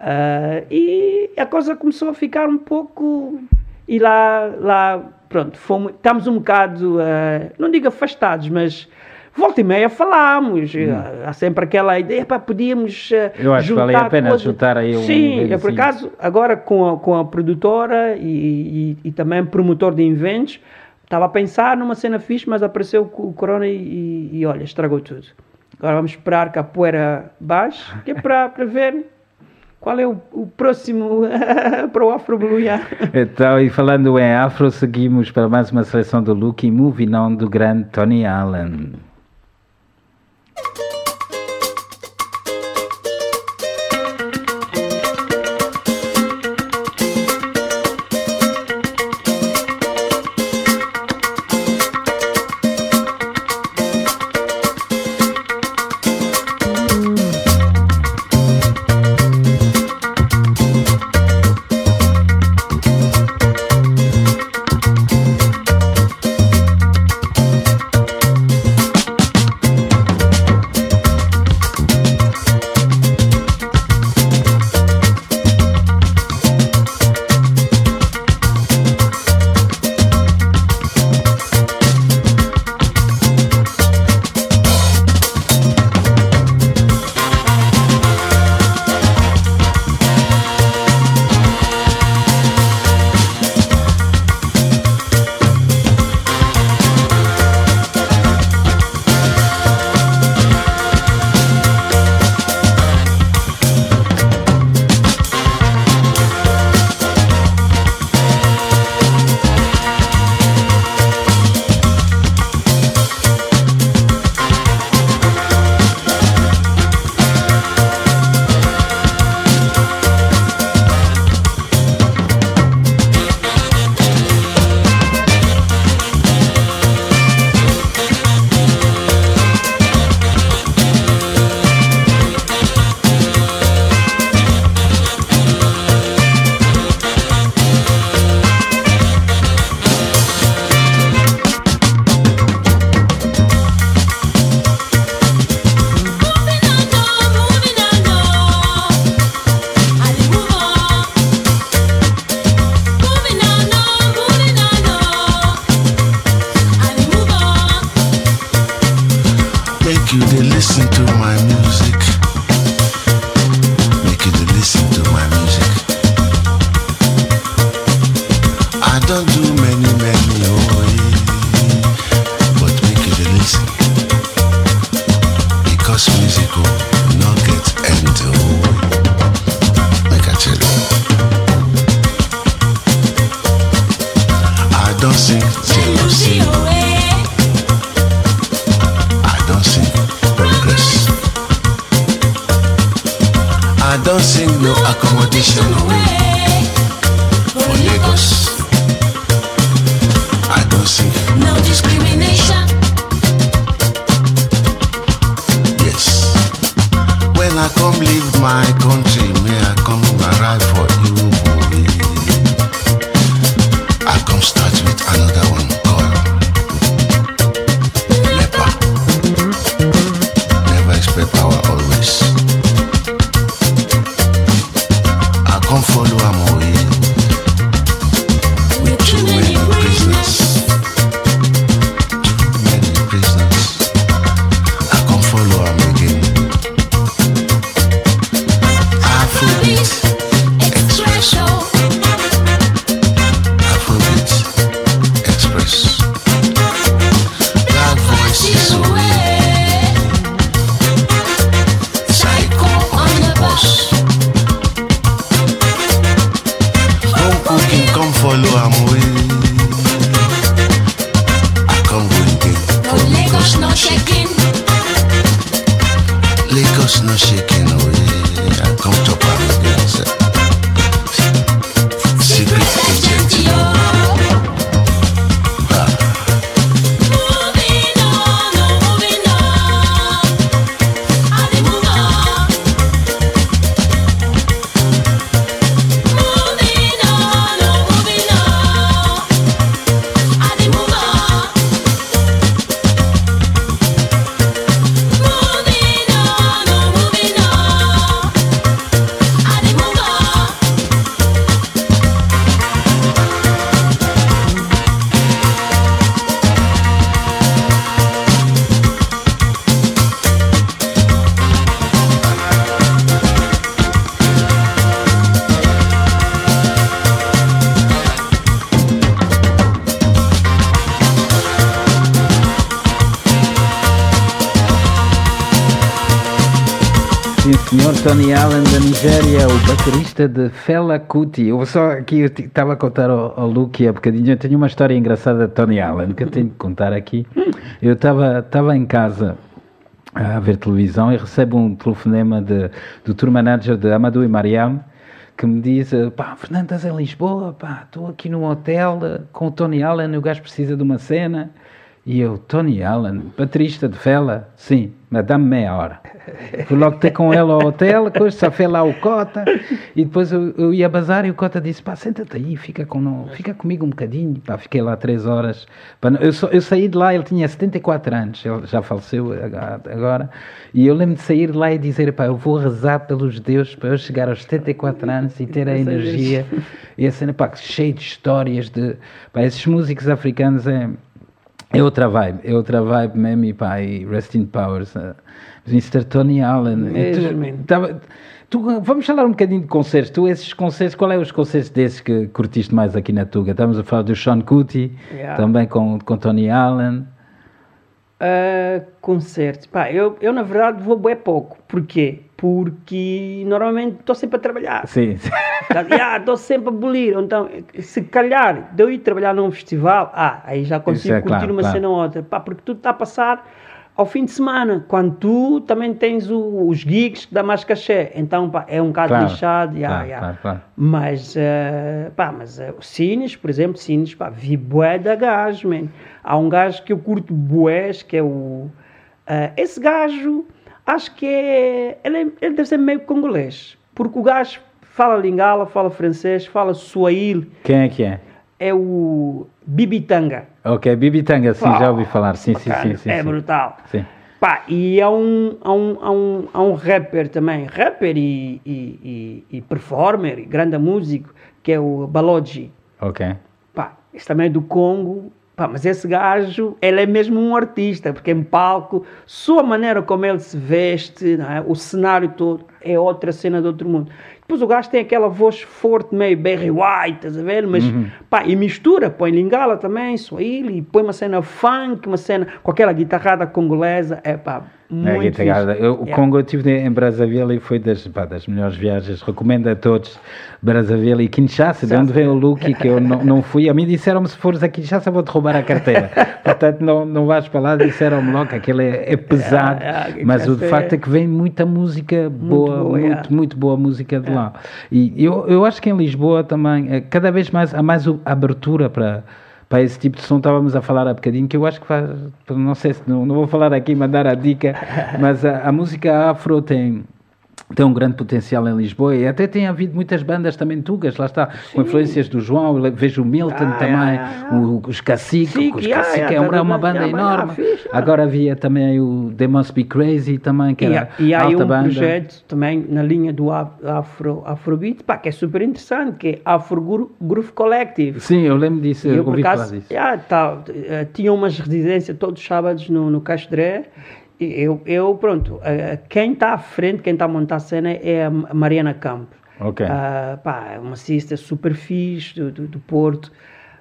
ah, e a coisa começou a ficar um pouco e lá, lá pronto, fomos, estamos um bocado, ah, não digo afastados, mas volta e meia falámos, ah, há sempre aquela ideia, pá, podíamos Hum. Eu acho que valia a juntar pena coisas. juntar aí um Sim, é por acaso, agora com a, com a produtora e, e, e também promotor de eventos, estava a pensar numa cena fixe, mas apareceu o Corona e, e- e, olha, estragou tudo. Agora vamos esperar que a poeira baixe, que é para, ver qual é o, o próximo para o Afro Blue. Então, e falando em afro, seguimos para mais uma seleção do Lucky Moving On do grande Tony Allen. Kuti. Eu só aqui estava a contar ao, ao Luke há bocadinho. Eu tenho uma história engraçada de Tony Allen que eu tenho que contar aqui. Eu estava em casa a ver televisão e recebo um telefonema de, do tour manager de Amadou e Mariam que me diz: pá, Fernando, estás em Lisboa? Pá, estou aqui num hotel com o Tony Allen. O gajo precisa de uma cena. E eu, Tony Allen, baterista de Fela? Sim, dá-me meia hora. Fui logo ter com ele ao hotel, depois só fez lá o Cota, e depois eu, eu ia bazar e o Cota disse, pá, senta-te aí, fica, com, fica comigo um bocadinho. Pá, fiquei lá três horas. Pá, eu, só- eu saí de lá, ele tinha 74 anos, ele já faleceu agora, e eu lembro de sair de lá e dizer, pá, eu vou rezar pelos judeus para eu chegar aos 74 anos e ter a energia, e a cena, pá, cheio de histórias de, pá, esses músicos africanos é... É outra vibe, é outra vibe mesmo, e pá, e Rest in Powers, uh, Mr. Tony Allen. E tu- tava- tu- vamos falar um bocadinho de concertos. Tu, esses concertos, qual é os concertos desses que curtiste mais aqui na Tuga? Estamos a falar do Sean Kuti, Yeah. também com, com Tony Allen. Uh, concertos. Pá, eu, eu na verdade vou bem pouco. Porquê? Porque normalmente estou sempre a trabalhar. Sim, Estou sempre a bolir. Então, se calhar de eu ir trabalhar num festival, ah, aí já consigo é curtir claro, uma claro. cena ou outra. Pá, porque tudo está a passar ao fim de semana, quando tu também tens o- os gigs que dá mais cachê. Então, pá, é um bocado Claro, lixado. yeah, yeah. Mas, eh, pá, mas eh, o Cines, por exemplo, Cines, pá, vi bué da gajo, man. Há um gajo que eu curto bués, que é o... eh, esse gajo, acho que é... Ele, é- ele deve ser meio congolês. Porque o gajo fala lingala, fala francês, fala swahili. Quem é que é? É o Bibitanga. Ok, Bibi Tanga, sim, Pá, já ouvi falar. Sim, sim, bacana, sim, sim. É sim. brutal. Sim. Pá, e há um, há um, há um, há um rapper também, rapper e, e, e, e performer, grande músico, que é o Balogi. Ok. Pá, este também é do Congo. Pá, mas esse gajo, ele é mesmo um artista, porque em palco, sua maneira como ele se veste, é? o cenário todo, é outra cena de outro mundo. Depois o gajo tem aquela voz forte, meio Barry White, estás a ver? Mas, pá, e mistura, põe lingala também, Swahili, e põe uma cena funk, uma cena com aquela guitarrada congolesa, é pá, muito guitarrada. fixe. Eu- O Yeah. Congo eu estive em Brazzaville e foi das, pá, das melhores viagens. Recomendo a todos Brazzaville e Kinshasa, de onde vem o Lucky, que eu não, não fui. A mim disseram-me: se fores a Kinshasa, vou-te roubar a carteira. Portanto, não, não vais para lá. Disseram-me logo que aquilo é, é pesado. Yeah, yeah, mas o Kinshasa facto é- é que vem muita música boa, boa, muito, muito boa música de lá. E eu, eu acho que em Lisboa também, eh, cada vez mais, há mais abertura para. Para esse tipo de som, estávamos a falar há bocadinho, que eu acho que faz. Não sei se. Não, não vou falar aqui, mandar a dica, mas a, a música afro tem. Tem um grande potencial em Lisboa e até tem havido muitas bandas também tugas, lá está, com influências do João, vejo o Milton Ah, também, ah, ah. o- os Cacique, Cacique, os Cacique é uma, é uma banda enorme. ah, ah. Agora havia também o They Must Be Crazy também, que E, era há- e há alta um banda. projeto também na linha do af- afro, Afrobeat, pá, que é super interessante, que é Afro Gro- Groove Collective. Sim, eu lembro disso, E eu ouvi falar acaso, disso. ah, tá, eh, tinha umas residências todos os sábados no, no Castré. Eu, eu, pronto, eh, quem está à frente, quem está a montar a cena é a Mariana Campos. Ok. Ah, pá, é uma cista super fixe do, do, do Porto.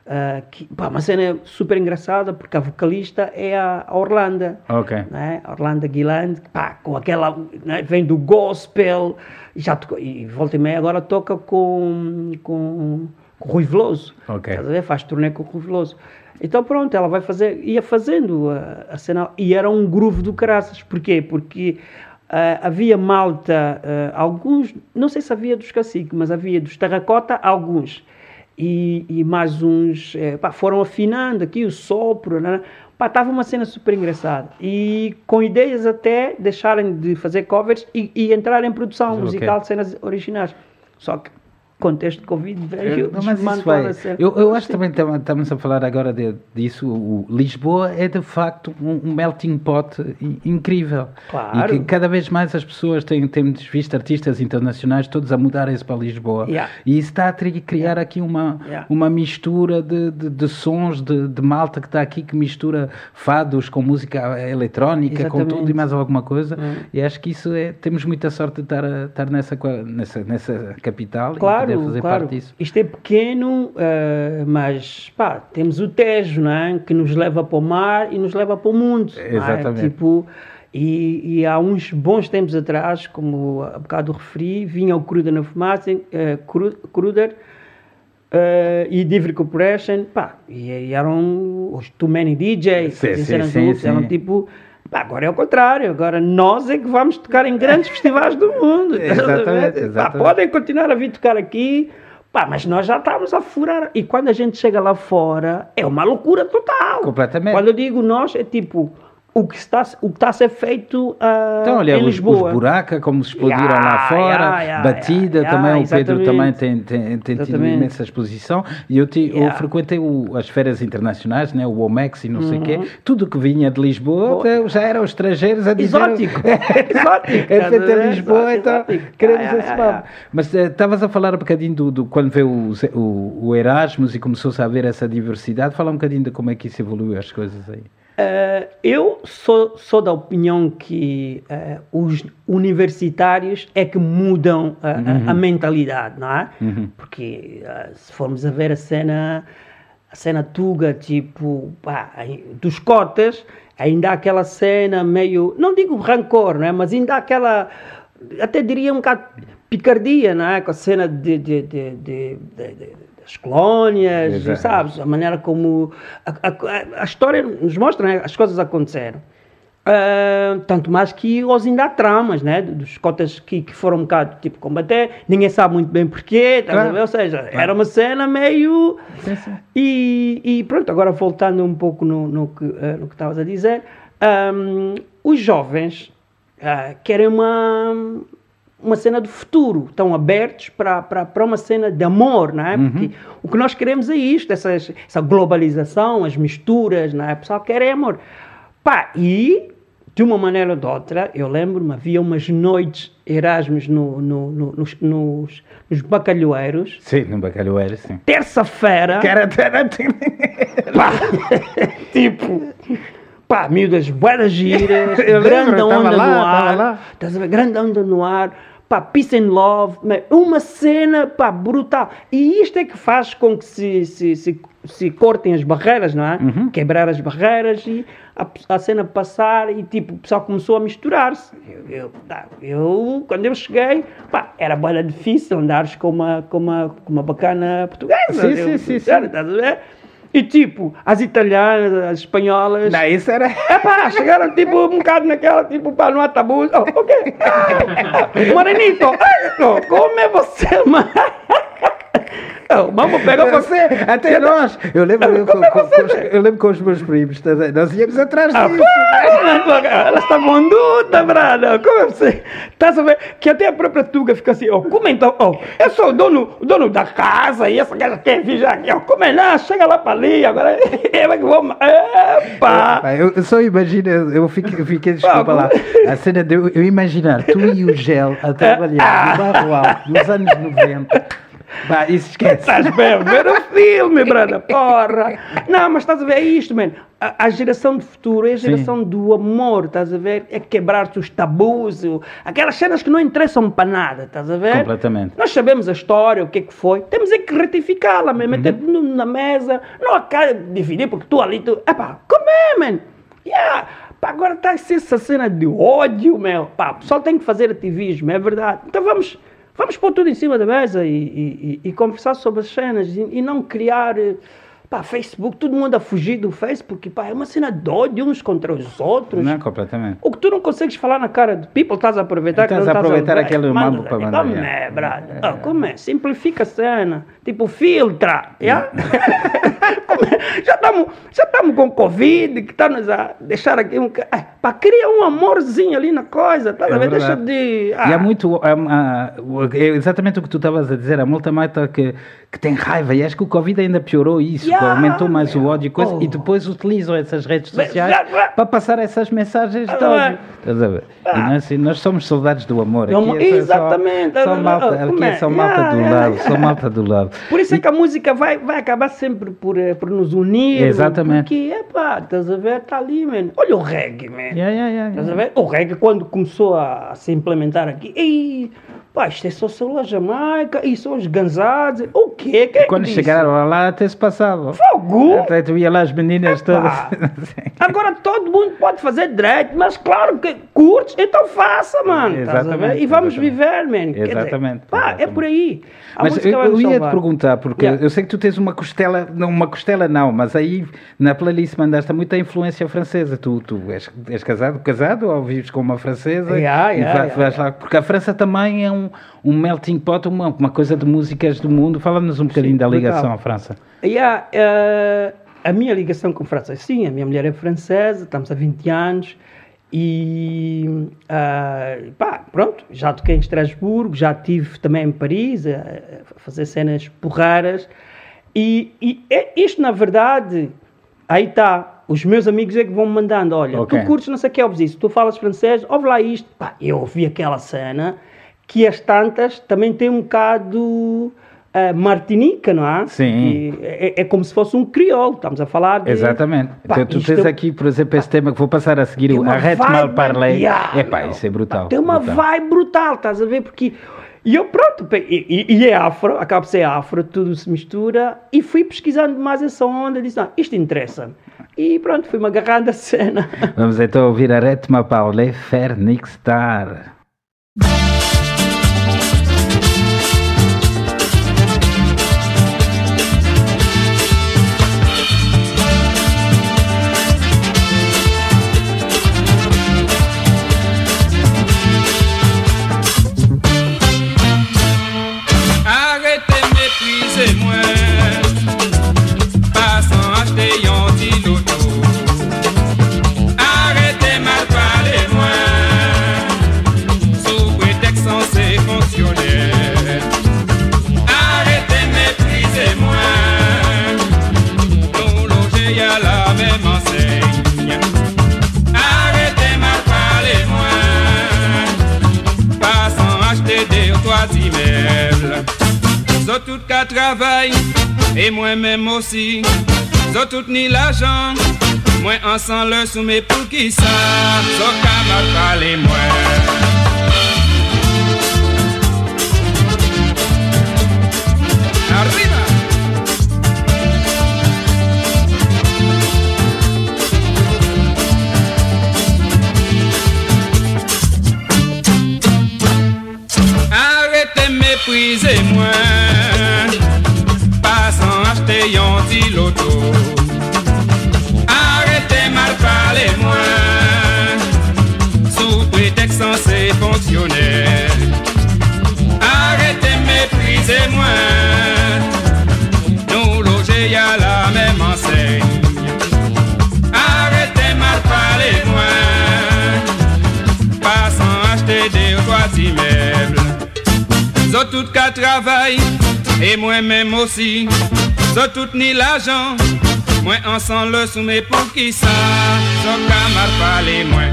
ah, que, pá, uma cena super engraçada porque a vocalista é a, a Orlando. Ok. Né? Orlando Guiland, pá, com aquela. né, Vem do gospel, já tocou, e volta e meia agora toca com, com, com o Rui Veloso. Ok. Estás a ver? Faz turnê com o Rui Veloso. Então pronto, ela vai fazer, ia fazendo a, a cena, e era um groove do caraças. Porquê? Porque ah, havia malta, ah, alguns, não sei se havia dos caciques, mas havia dos terracota, alguns. E, e mais uns, eh, pá, foram afinando aqui o sopro, né? Pá, estava uma cena super engraçada. E com ideias até deixarem de fazer covers e, e entrar em produção musical de cenas originais. Só que contexto de Covid veio Não, mas isso vai. Eu, eu acho também tam- estamos a falar agora de- disso. O Lisboa é de facto um, melting pot incrível. Claro. E que cada vez mais as pessoas têm, temos visto artistas internacionais todos a mudarem-se para Lisboa. Yeah. E isso está a criar aqui uma, Yeah. uma mistura de, de, de sons de, de malta que está aqui que mistura fados com música eletrónica, com tudo e mais alguma coisa. Hum. E acho que isso é. Temos muita sorte de estar, a- estar nessa, nessa, nessa capital e Claro, fazer claro. parte disso. Isto é pequeno, eh, mas pá, temos o Tejo, não é? que nos leva para o mar e nos leva para o mundo. é? Exatamente. Tipo, e, e há uns bons tempos atrás, como há bocado referi, vinha o Cruder na Fumaça, Cru- Cruder eh, e Divri Corporation, pá, e, e eram os Too Many DJs, Sim, sim, eram sim, todos, eram tipo. Agora é o contrário, agora nós é que vamos tocar em grandes festivais do mundo. ver? Exatamente, Pá, exatamente. podem continuar a vir tocar aqui, pá, mas nós já estamos a furar. E quando a gente chega lá fora, é uma loucura total. Completamente. Quando eu digo nós, é tipo o que está, o que está a ser feito ah, Então, olha, em os, Lisboa. os buraca, como se explodiram Ya, lá fora, ya, ya, batida também, o Pedro também tem, tem, tem tido imensa exposição. E eu, ti- eu frequentei o- as feiras internacionais, né, o OMEX e não sei o Uhum. quê, tudo que vinha de Lisboa já eram estrangeiros a dizer. Exótico. Exótico. É feito em? Lisboa, então queremos esse papo. Mas eh, estavas a falar um bocadinho do, do- quando veio o, o, o Erasmus e começou-se a ver essa diversidade. Fala um bocadinho de como é que isso evoluiu as coisas aí. Eh, eu sou, sou da opinião que eh, os universitários é que mudam a, a- Uhum. a mentalidade, não é? Porque eh, se formos a ver a cena, a cena tuga, tipo, pá, dos cotas, ainda há aquela cena meio, não digo rancor, não é? Mas ainda há aquela, até diria um bocado picardia, não é? Com a cena de, de, de, de- das colónias, Exato. sabe? a maneira como a, a- a história nos mostra, né? as coisas aconteceram. Ah, tanto mais que hoje ainda há tramas, né? Dos cotas que, que foram um bocado tipo combater, ninguém sabe muito bem porquê, a Claro. ou seja, era uma cena meio. E, e pronto, agora voltando um pouco no, no que que estavas a dizer, ahm, os jovens ah, querem uma uma cena do futuro, estão abertos para, para, para uma cena de amor, não é? Porque o que nós queremos é isto, essas, essa globalização, as misturas, não é? O pessoal quer é amor. Pá, e de uma maneira ou de outra, eu lembro-me, havia umas noites Erasmus no, no- no- nos, nos, nos bacalhoeiros. Sim, no bacalhoeiro, sim. Terça-feira, Que era, pá, tipo, pá, miúdas buenas giras, grande onda lá, no ar, grande onda no ar, pá, peace and love, uma cena, pá, brutal. E isto é que faz com que se, se, se, se cortem as barreiras, não é? Uhum. Quebrar as barreiras e a, a cena passar e tipo, o pessoal começou a misturar-se. Eu, eu, eu, quando eu cheguei, pá, era bem difícil andares com uma, com uma, com uma bacana portuguesa. Sim, sim, Eu- sim, sim. sério, estás a ver? E tipo, as italianas, as espanholas. Não, isso era. É pá, chegaram tipo um bocado naquela, tipo, pá, não há tabu. Oh, ok. Ah, Morenito, como é você, mano? Oh, vamos pegar Você, até nós. Eu lembro, eu, com, é com- os- eu lembro com os meus primos, nós íamos atrás Ah, disso. pá, Elas estavam duras, brada. Como é você? Estás a ver? Que até a própria Tuga fica assim, ó, como então? Ó, eu sou o dono, o dono da casa e essa casa quer vir já aqui, ó. Como é? Não, chega lá para ali, agora eu é que vou. Epa! Eu, eu só imagino, eu fiquei, eu fiquei desculpa lá, a cena de eu, eu imaginar tu e o Gel a trabalhar no Barro Alto nos anos 90. Pá, isso esquece. Estás bem a ver o filme, brada, porra. Não, mas estás a ver, é isto, mano. A, a geração do futuro é a geração do amor, estás a ver? É quebrar-te os tabus, o- aquelas cenas que não interessam para nada, estás a ver? Completamente. Nós sabemos a história, o que é que foi. Temos é que retificá-la, mesmo. Meter tudo na mesa. Não há cá dividir, porque tu ali, tu... Epá, como é, man? Yeah. Pá, agora está a ser essa cena de ódio, meu. Pá, o pessoal tem que fazer ativismo, é verdade. Então vamos... Vamos pôr tudo em cima da mesa e, e- e- conversar sobre as cenas e, e não criar eh, pá, Facebook, todo mundo a fugir do Facebook, pá, é uma cena de ódio uns contra os outros. Não, completamente. O que tu não consegues falar na cara de people, estás a aproveitar Estás que não a aproveitar aquele mambo para mandar, Como é, brother? Como é? Simplifica a cena. Tipo, filtra. Yeah? É? já estamos já estamos com Covid, que está-nos a deixar aqui um... Ah, Pá, cria um amorzinho ali na coisa, estás É? Deixa de... E há ah, muito. há- há- é exatamente o que tu estavas a dizer. Há muita malta que, que tem raiva. E acho que o Covid ainda piorou isso. Yeah, aumentou mais o ódio e coisa. Oh. E depois utilizam essas redes sociais para passar essas mensagens de Ah, ódio. Estás a ver? E é assim, nós somos soldados do amor. Aqui é só- exatamente. Só, malta, Ah, como aqui é? é só malta do lado. Só malta do lado. Por isso é que a música vai, vai acabar sempre por, eh, por nos unir. Exatamente. Porque, epá, estás a ver, está ali, man. Olha o reggae, man. Yeah, yeah, yeah, Estás a yeah. ver? O reggae, quando começou a, a se implementar aqui, ei, pá, isto é só celular Jamaica, e são os gansados. O quê? Quem é que Quando disse? chegaram lá, até se passava. Fogo! Até tu ia lá as meninas todas. Agora todo mundo pode fazer direito, mas claro que curtes, então faça, mano. Ver? Exatamente, E vamos exatamente. viver, man. Quer dizer, Exatamente, pá, é exatamente. por aí. A Mas eu, eu ia te perguntar, porque Yeah. eu sei que tu tens uma costela, não, uma costela não, mas aí na playlist mandaste muita influência francesa. Tu, tu és, és casado, casado ou vives com uma francesa? Yeah, e yeah, vai- yeah, vais lá, porque a França também é um, um melting pot, uma, uma coisa de músicas do mundo. Fala-nos um bocadinho da ligação brutal. à França. Yeah, eh, a minha ligação com a França, sim, a minha mulher é francesa, estamos há 20 anos e ah, pá, pronto, já toquei em Estrasburgo, já estive também em Paris a, a fazer cenas porreiras e, e é- isto na verdade, aí está, os meus amigos é que vão me mandando, olha, Ok. tu curtes não sei o que, ouves isso, tu falas francês, ouve lá isto, pá, eu ouvi aquela cena que as tantas também tem um bocado ah, martinica, não é? Sim. E é, é como se fosse um crioulo, estamos a falar de... Exatamente. Pá, então tu tens é- aqui, por exemplo, esse tema que vou passar a seguir, o uma vibe, Mal Parler. yeah, Epá, meu. isso é brutal. Tem uma brutal. vibe brutal, estás a ver? Porque. E eu, pronto, e, e- e é afro, acaba de ser afro, tudo se mistura. E fui pesquisando mais essa onda disse: não, isto interessa. E pronto, fui-me agarrando a cena. Vamos então ouvir Arrête Mal Parler, Faire Nixtar. Zo tout ka travay, et moi-même aussi. Zo tout ni l'argent, moi ensemble le soumet pour qui ça. Zo ka mal parler moi. Arriba! Arrêtez mépriser moi Arrêtez mal parler moi, sous prétexte censé fonctionner. Arrêtez mépriser moi, nous loger à la même enseigne. Arrêtez mal parler moi, pas sans acheter des droits immeubles. tout cas travail, et moi-même aussi. Zo tout ni l'argent, moi ensemble le soumet pour qui ça? Zo ka mal parler moi.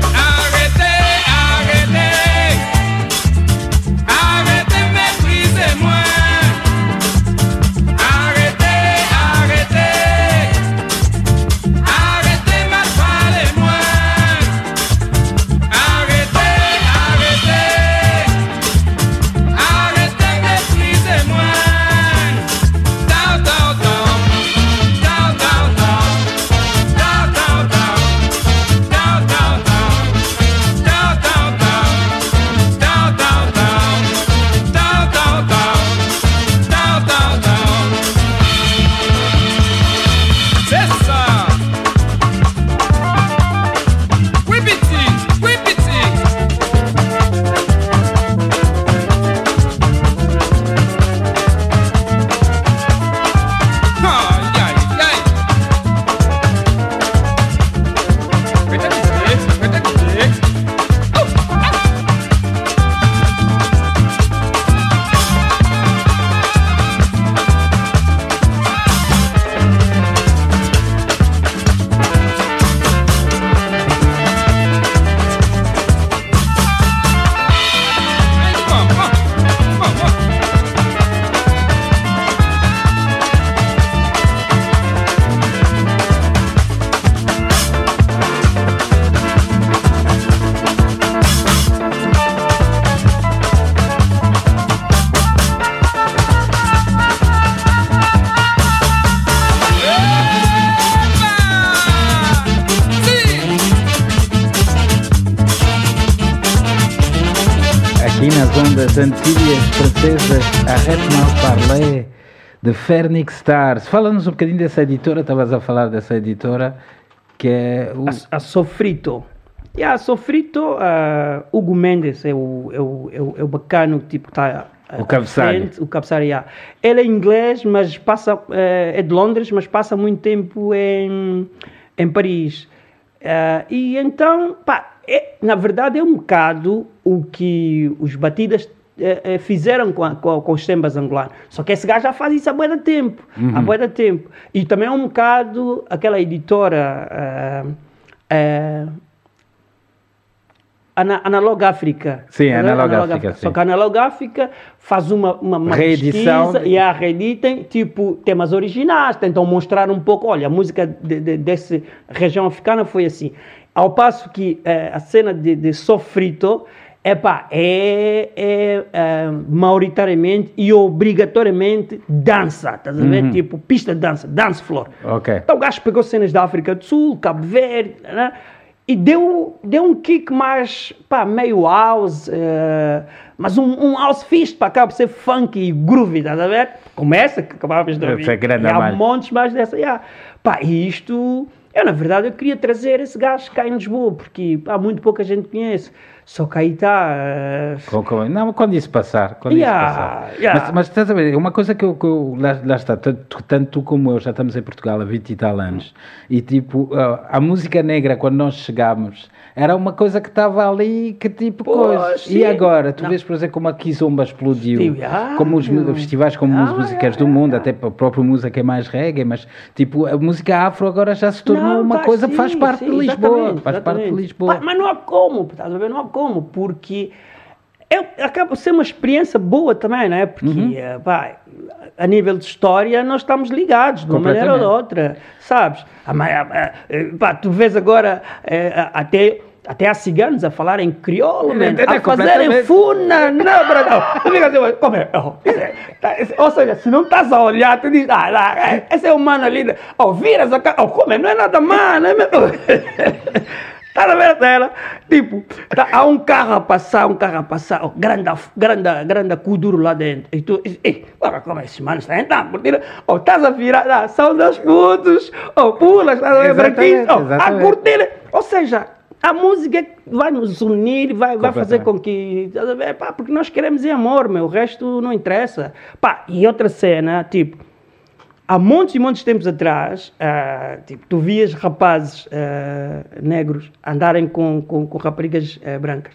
Nas ondas antilhas francesas, Arrête Mal Parler, de Phoenix Stars. Fala-nos um bocadinho dessa editora, estavas a falar dessa editora, que é o... A, a Sofrito. E a Sofrito, Hugo Mendes é o, é o, é o, é o bacano, tipo, tá O cabeçalho. o cabeçalho, yeah. Ele é inglês, mas passa, eh, é de Londres, mas passa muito tempo em, em Paris. Ah, e então, pá, é, na verdade é um bocado o que os batidas eh, eh, fizeram com, a- com, a- com os sambas angolanos. Só que esse gajo já faz isso há bué de tempo. Há bué de tempo. E também é um bocado aquela editora... ah, Ana, Analog África. Sim? Analog África. Só que a Analog África faz uma, uma, uma Reedição. pesquisa e a reeditem, tipo, temas originais, tentam mostrar um pouco, olha, a música de, de, dessa região africana foi assim. Ao passo que eh, a cena de, de Sofrito, epá, é, é, é maioritariamente e obrigatoriamente dança, estás a ver? Tipo, pista de dança, dance floor. Ok. Então o gajo pegou cenas da África do Sul, Cabo Verde, né? e deu, deu um kick mais, pá, meio house, eh, mas um, um house fixe, para acaba ser funk e groovy, estás a ver? Começa, que acabavas de ouvir. É grande e há montes mais dessa, yeah. pá, isto, eu na verdade eu queria trazer esse gajo cá em Lisboa, porque há muito pouca gente conhece, só que aí está... Com- com- Não, quando isso passar. Quando Yeah, isso passar. yeah. Mas, mas estás a ver, uma coisa que eu, que eu- lá, lá está, tanto, tanto tu como eu já estamos em Portugal há 20 e tal anos, e tipo, a música negra, quando nós chegámos, era uma coisa que estava ali, que tipo Pois, coisa. sim. E agora, tu Não. vês, por exemplo, como a Kizomba explodiu, ah, como os hum. festivais como Ah, as músicas do mundo, até a própria música é mais reggae, mas tipo, a música afro agora já se tornou Não, uma tá, coisa que faz parte sim, de Lisboa, exatamente, faz parte de exatamente. Lisboa. Mas não há como, estás a ver? Não há como, porque é, acaba por ser uma experiência boa também, não é? Porque, Uhum. eh, pá, a nível de história, nós estamos ligados, de uma maneira ou de outra, sabes? Eh, pá, tu vês agora eh, a- até. Até há ciganos a falar em crioulo, man, É, é, a fazerem funa na Brasil. Tu fica assim, como é? Tá, Ou seja, se não estás a olhar, tu dizes, ah, lá, é, esse é o mano ali. Oh, viras a cara, oh, como é? Não é nada mano, é mesmo. Está a ver dela? Tipo, tá, há um carro a passar, um carro a passar, oh, grande, grande, grande cuduro lá dentro. E tu, ei, agora como é esse mano está entrando? Curtindo? Oh, estás a virar, ah, são dos putos, oh, pulas, estás a ver, Exatamente, branquinhos, oh, a curtir. Ou seja, a música vai nos unir, vai, vai fazer com que, a ver, pá, porque nós queremos é amor, meu, o resto não interessa. Pá, e outra cena, tipo, há montes e montes de tempos atrás, ah, tipo, tu vias rapazes ah, negros andarem com, com, com raparigas ah, brancas.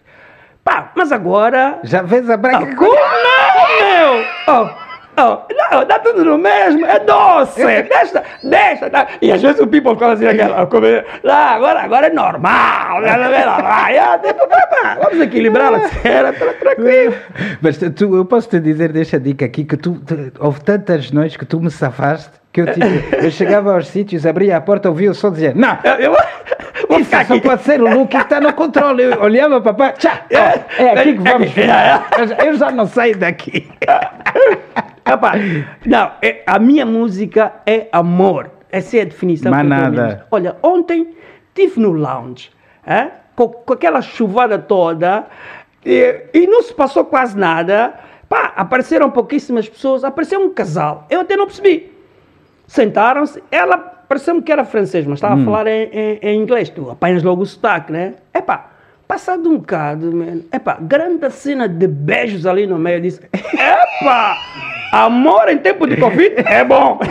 Pá, mas agora. Já vês a Ah, branca? como não, meu? Oh, não, dá tudo no mesmo, é doce, deixa, deixa. dá. E às vezes o people fala assim, aquela, como é, lá, agora, agora é normal, tá vendo? Lá, é, tipo, vamos equilibrar a cena, tranquilo. Mas tu, eu posso te dizer, deixa a dica aqui, que tu, tu- houve tantas noites que tu me safaste que eu, tipo, eu chegava aos sítios, abria a porta, ouvia o som dizer, não, Eu, eu, vou isso só pode ser o Luke que está no controle. Eu olhava para pá, tchá, ó, é aqui que vamos ficar. Eu já- Eu já não saio daqui. Epá, não, é- a minha música é amor. Essa é a definição Mais nada. Olha, ontem estive no lounge, é? com, com aquela chuvada toda, e, e não se passou quase nada. Pá, apareceram pouquíssimas pessoas, apareceu um casal. Eu até não percebi. Sentaram-se, ela pareceu-me que era francês, mas estava a falar em, em- em inglês. Tu apanhas logo o sotaque, né? Epá, passado um bocado, man, epá, grande cena de beijos ali no meio. Eu disse, epá, amor em tempo de Covid é bom.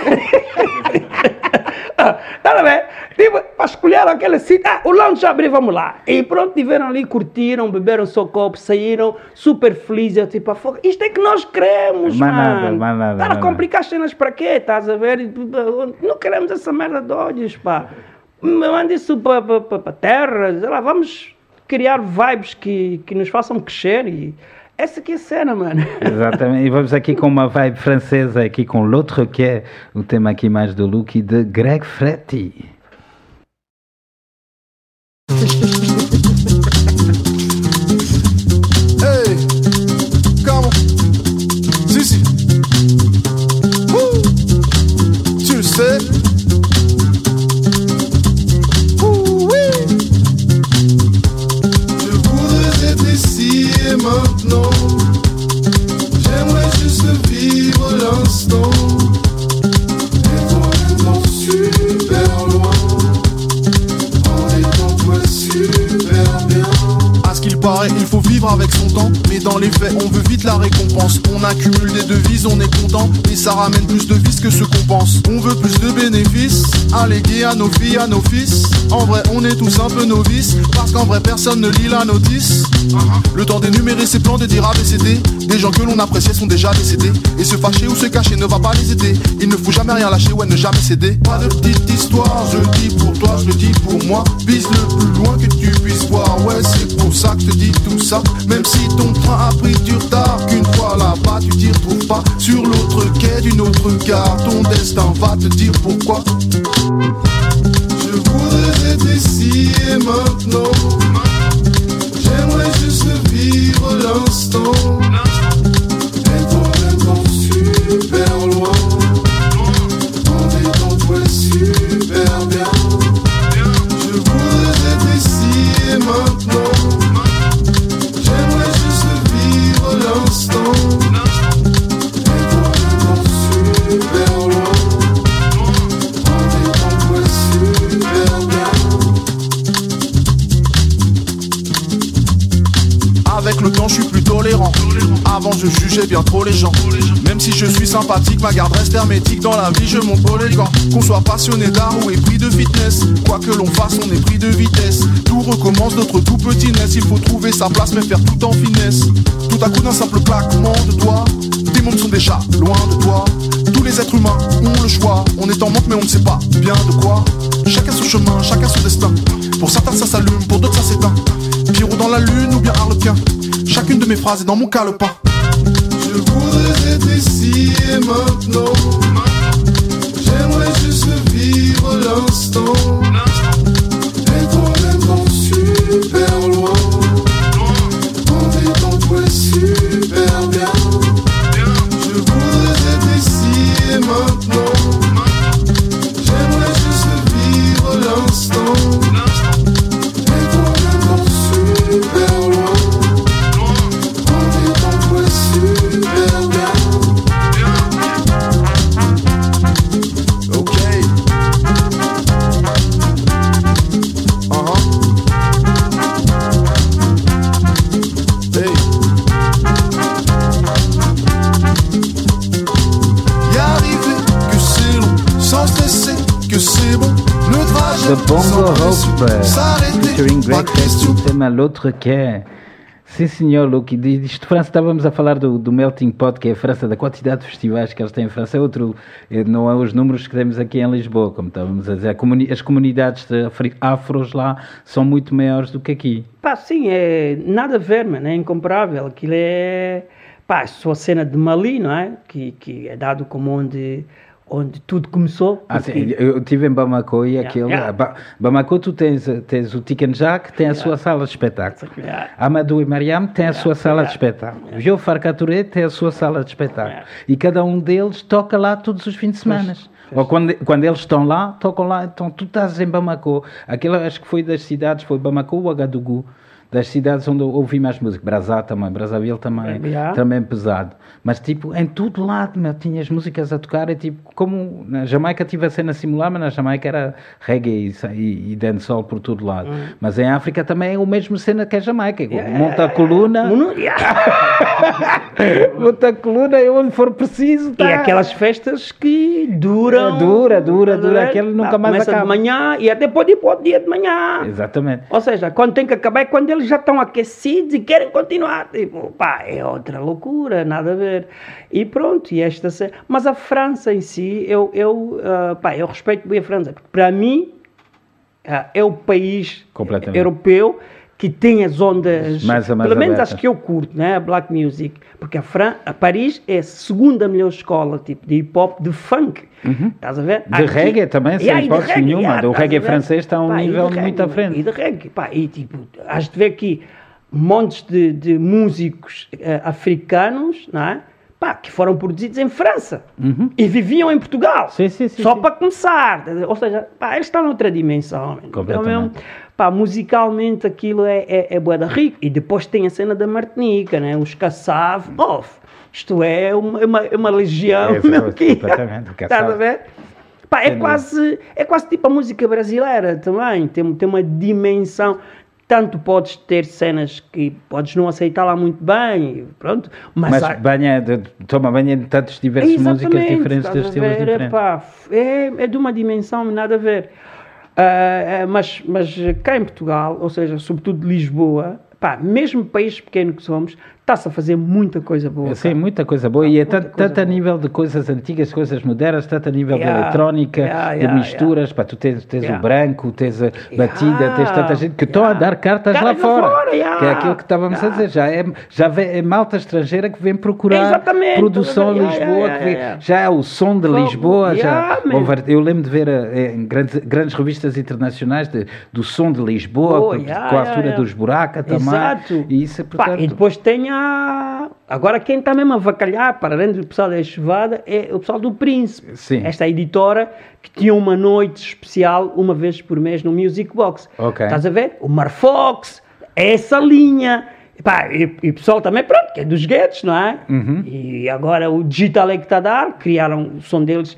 Tá a ver? Tipo, escolher aquele sítio, ah, o lounge já abriu, vamos lá. E pronto, tiveram ali, curtiram, beberam seu copo, saíram super felizes. Tipo, "Fogo, isto é que nós queremos, nada, mano. mais nada, Estar a nada. complicar as cenas para quê? Estás a ver? Não queremos essa merda de ódios, pá. Manda isso para a terra. Sei lá, vamos criar vibes que, que nos façam crescer. E é a cena, mano. Exatamente. E vamos aqui com uma vibe francesa, aqui com l'autre que é o tema aqui mais do e de Greg Fretti. À avec son temps. Mais dans les faits, on veut vite la récompense. On accumule des devises, on est content. Et ça ramène plus de vices que ce qu'on pense. On veut plus de bénéfices, allégués à nos filles, à nos fils. En vrai, on est tous un peu novices. Parce qu'en vrai, personne ne lit la notice. Le temps d'énumérer ses plans de dire ABCD. Des gens que l'on appréciait sont déjà décédés. Et se fâcher ou se cacher ne va pas les aider. Il ne faut jamais rien lâcher, ouais, ne jamais céder. Pas de petite histoire, je le dis pour toi, je le dis pour moi. Vise le plus loin que tu puisses voir. Ouais, c'est pour ça que je te dis tout ça. Même si ton train a pris du retard, qu'une fois là-bas, tu t'y retrouves pas. Sur l'autre quai d'une autre gare, ton destin va te dire pourquoi. Je voudrais être ici et maintenant. J'aimerais juste vivre l'instant. Être super loin. En étant toi super bien. Avant, je jugeais bien trop les gens. Même si je suis sympathique, ma garde reste hermétique. Dans la vie, je monte gants. Qu'on soit passionné d'art ou épris de fitness. Quoi que l'on fasse, on est pris de vitesse. Tout recommence notre tout petit nest. Il faut trouver sa place, mais faire tout en finesse. Tout à coup d'un simple claquement de doigts. Des mondes sont déjà loin de toi. Tous les êtres humains ont le choix. On est en manque, mais on ne sait pas bien de quoi. Chacun son chemin, chacun son destin. Pour certains, ça s'allume, pour d'autres, ça s'éteint. Pierrot dans la lune ou bien Harlequin. Chacune de mes phrases est dans mon calepin. Je voudrais être ici et maintenant. Le Bongo Hope, featuring Greg. Fest, o tema L'Autre quer. Sim, senhor, Luke. Isto de França, estávamos a falar do, do Melting Pot, que é a França, da quantidade de festivais que eles têm em França. É outro, é, não é os números que temos aqui em Lisboa, como estávamos a dizer. Comuni- as comunidades afros lá são muito maiores do que aqui. Pá, sim, é nada a ver, mano, é incomparável. Aquilo é. Pá, só a cena de Mali, não é? Que, que é dado como onde, onde tudo começou. Ah, porque- sim, eu estive em Bamako e Yeah. Ba- Bamako, tu tens, tens o Tikanjá, que tem a sua sala de espetáculo. Amadou e Mariam tem a sua sala de espetáculo. Joe Farcaturé tem a sua sala de espetáculo. E cada um deles toca lá todos os fins de semana. Ou quando, quando eles estão lá, tocam lá. Então tu estás em Bamako. Aquilo acho que foi das cidades, foi Bamako ou Agadugu. Das cidades onde eu ouvi mais música. Brazá também, Brazzaville também, Yeah. também pesado. Mas tipo, em todo lado, meu, tinhas músicas a tocar. É tipo, como na Jamaica tive a cena simular, mas na Jamaica era reggae e, e, e dancehall por todo lado. Mas em África também é o mesmo cena que a Jamaica. Monta a coluna, Yeah. monta a coluna e onde for preciso. E tá. aquelas festas que duram. É, dura, dura, dura, aquele nunca Pá, mais começa acaba. de manhã e até pode ir para o dia de manhã. Exatamente. Ou seja, quando tem que acabar é quando eles já estão aquecidos e querem continuar. Tipo, pá, é outra loucura, nada a ver. E pronto, e esta. Mas a França em si, eu, eu, ah, pá, eu respeito bem a França, porque para mim ah, é o país europeu que tem as ondas, Mais- mais pelo menos as que eu curto, né? a black music, porque a, Fran a Paris é a segunda melhor escola tipo, de hip hop, de funk. Estás a ver? Uhum. De reggae também, sem hipótese nenhuma. yeah, O reggae francês está a um Pá, nível reggae, muito à frente. E de reggae, pá, e tipo, has de ver aqui montes de, de músicos eh, africanos, não é? Pá, que foram produzidos em França e viviam em Portugal. Uhum. Sim, sim, sim, Só para começar. Ou seja, pá, eles estão noutra dimensão. Então, Completamente. mesmo, pá, musicalmente aquilo é, é, é da rico. E depois tem a cena da Martinica, né? Os Kassav. Oh, isto é uma, uma, uma legião. É, meu, foi que- Estás a ver? Pá, é quase, é quase tipo a música brasileira também. Tem, tem uma dimensão. Tanto podes ter cenas que podes não aceitar lá muito bem, pronto, mas, Mas há- banha, toma banha de tantas diversas músicas diferentes, de estilos ver, diferentes. epá, é, é de uma dimensão nada a ver. Ah, mas, mas cá em Portugal, ou seja, sobretudo Lisboa, pá, mesmo país pequeno que somos, está-se a fazer muita coisa boa. Sim, muita coisa boa. E é tanto, a nível de coisas antigas, coisas modernas, tanto a nível Yeah, de eletrónica, yeah, de yeah, misturas. Pá, tu tens, tens o branco, tens a batida, tens tanta gente que estão a dar cartas lá Cartas lá fora. fora. Que é aquilo que estávamos a dizer. Já é, já vem, é malta estrangeira que vem procurar Exatamente, produção em Lisboa, que vem- já é o som de Lisboa. Já, eu lembro de ver eh, em grandes, grandes revistas internacionais de- do som de Lisboa, Oh, com, a altura dos buracas também. Exato. E isso é, Pá, portanto. e depois tem a. Agora quem está mesmo a vacalhar, para além do pessoal da Chuvada, é o pessoal do Príncipe. Sim. Esta editora que tinha uma noite especial uma vez por mês no Music Box. Ok. Estás a ver? O Marfox, essa linha. Pá, e, o pessoal também, pronto, que é dos guetos, não é? Uhum. E agora o digital é que está a dar, criaram o som deles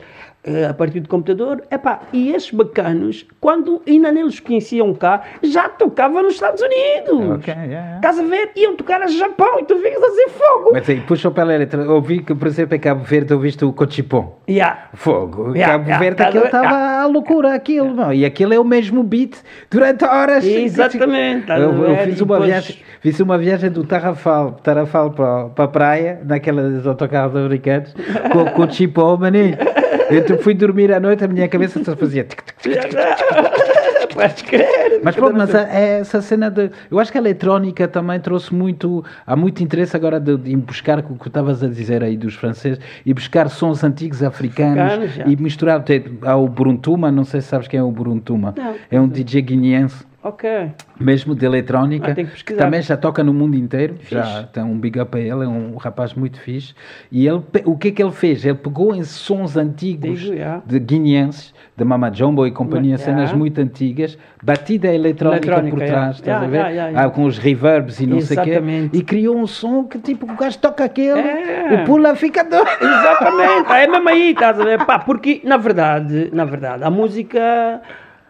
a partir do computador. Epá, e esses bacanos, quando ainda nem os conheciam cá, já tocavam nos Estados Unidos. Ok, yeah, yeah. Estás a ver? Iam tocar a Japão e tu ficas assim fogo. Mas aí, puxa pela letra. Ouvi que, por exemplo, em Cabo Verde, ouviste o Cochipom. Yeah. Fogo. Yeah, Cabo yeah, Verde, aquilo estava a loucura, aquilo, não. E aquilo é o mesmo beat durante horas. Exatamente, Eu, eu fiz, uma depois- viagem, fiz uma viagem do Tarrafal, Tarrafal para, para a praia, naqueles autocarros americanos, com, o Chipom, maninho. Eu fui dormir à noite, a minha cabeça só fazia. Podes crer. Mas pronto, mas é essa cena de. Eu acho que a eletrónica também trouxe muito. Há muito interesse agora de, de buscar o que estavas a dizer aí dos franceses e buscar sons antigos africanos e misturar. Há o Buruntuma, não sei se sabes quem é o Buruntuma. Não. É um DJ guineense. Ok. Mesmo de eletrónica, Ah, que que também já toca no mundo inteiro, já tem um big up a ele, é um rapaz muito fixe. E ele, o que é que ele fez? Ele pegou em sons antigos Digo, já. de guineenses, de Mama Jumbo e companhia, Já. cenas muito antigas, batida eletrónica, Eletrónica, por trás, estás Já, a ver? Ah, com os reverbs e não sei o quê. Exatamente. E criou um som que tipo, o gajo toca aquele, É. o pula fica doido. Exatamente, é mesmo aí, estás a ver? Pá, porque, na verdade, na verdade, a música,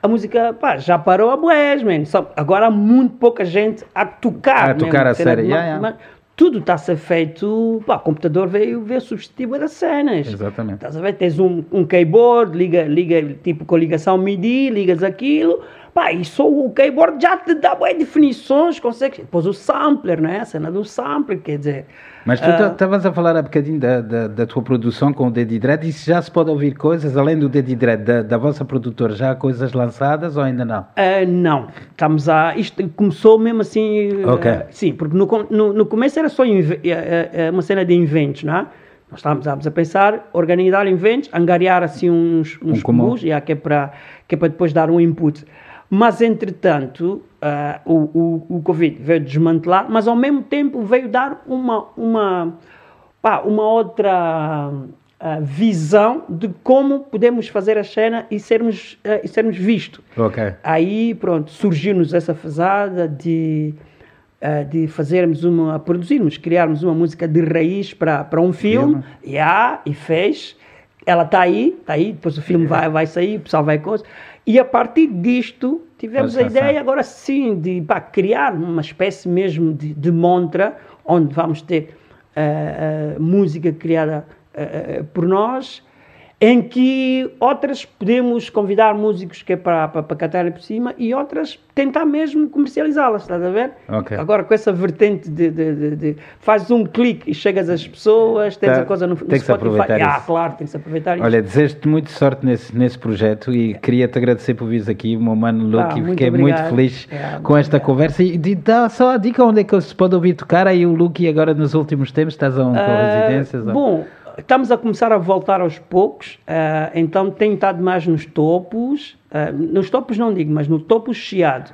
a música, pá, já parou a boés, man. Só, agora há muito pouca gente a tocar. A tocar a de- yeah, yeah. mas Tudo está a ser feito, pá, o computador veio ver substituir das cenas. Exatamente. Estás a ver? Tens um, um keyboard, liga, liga, tipo com ligação MIDI, ligas aquilo, pá, e só o keyboard já te dá boas definições, consegues. Depois o sampler, não é? A cena do sampler, quer dizer. Mas tu ah, estavas a falar há bocadinho da, da, da tua produção com o Daddy Dread e se já se pode ouvir coisas, além do Daddy Dread, da, da vossa produtora, já há coisas lançadas ou ainda não? Ah, não, estamos a. Isto começou mesmo assim. Ok. ah, sim, porque no, no, no começo era só inve- uma cena de inventos, não é? Nós estávamos, estávamos a pensar, organizar inventos, angariar assim uns, uns cubos, já, que, é para, que é para depois dar um input. Mas, entretanto, ah, o, o, o Covid veio desmantelar, mas ao mesmo tempo veio dar uma, uma, pá, uma outra ah, visão de como podemos fazer a cena e sermos, ah, e sermos vistos. Ok. Aí, pronto, surgiu-nos essa fazada de, de fazermos uma, produzirmos, criarmos uma música de raiz para um filme, e há, e fez. Ela está aí, está aí, depois o filme vai, vai sair, o pessoal vai coisa. E a partir disto, tivemos a ideia agora sim de pá, criar uma espécie mesmo de, de montra, onde vamos ter eh, eh, música criada eh, por nós, em que outras podemos convidar músicos que é para, para, para cantarem por cima e outras tentar mesmo comercializá-las, estás a ver? Ok. Agora com essa vertente de, de, de, de- fazes um clique e chegas às pessoas, tens Tá, a coisa no, no tem que se aproveitar Ah, isso. claro, tem que se aproveitar. Olha, desejo-te muita sorte nesse, nesse projeto e queria-te agradecer por vires aqui, o meu mano Luke, Ah, e muito fiquei muito feliz É, muito com esta obrigado. conversa. E de- dá só a dica onde é que se pode ouvir tocar aí o Luke agora nos últimos tempos, estás a um, com Ah, residências? ou- Bom, estamos a começar a voltar aos poucos, ah, então tenho estado mais nos topos, ah, nos topos não digo, mas no topo chiado,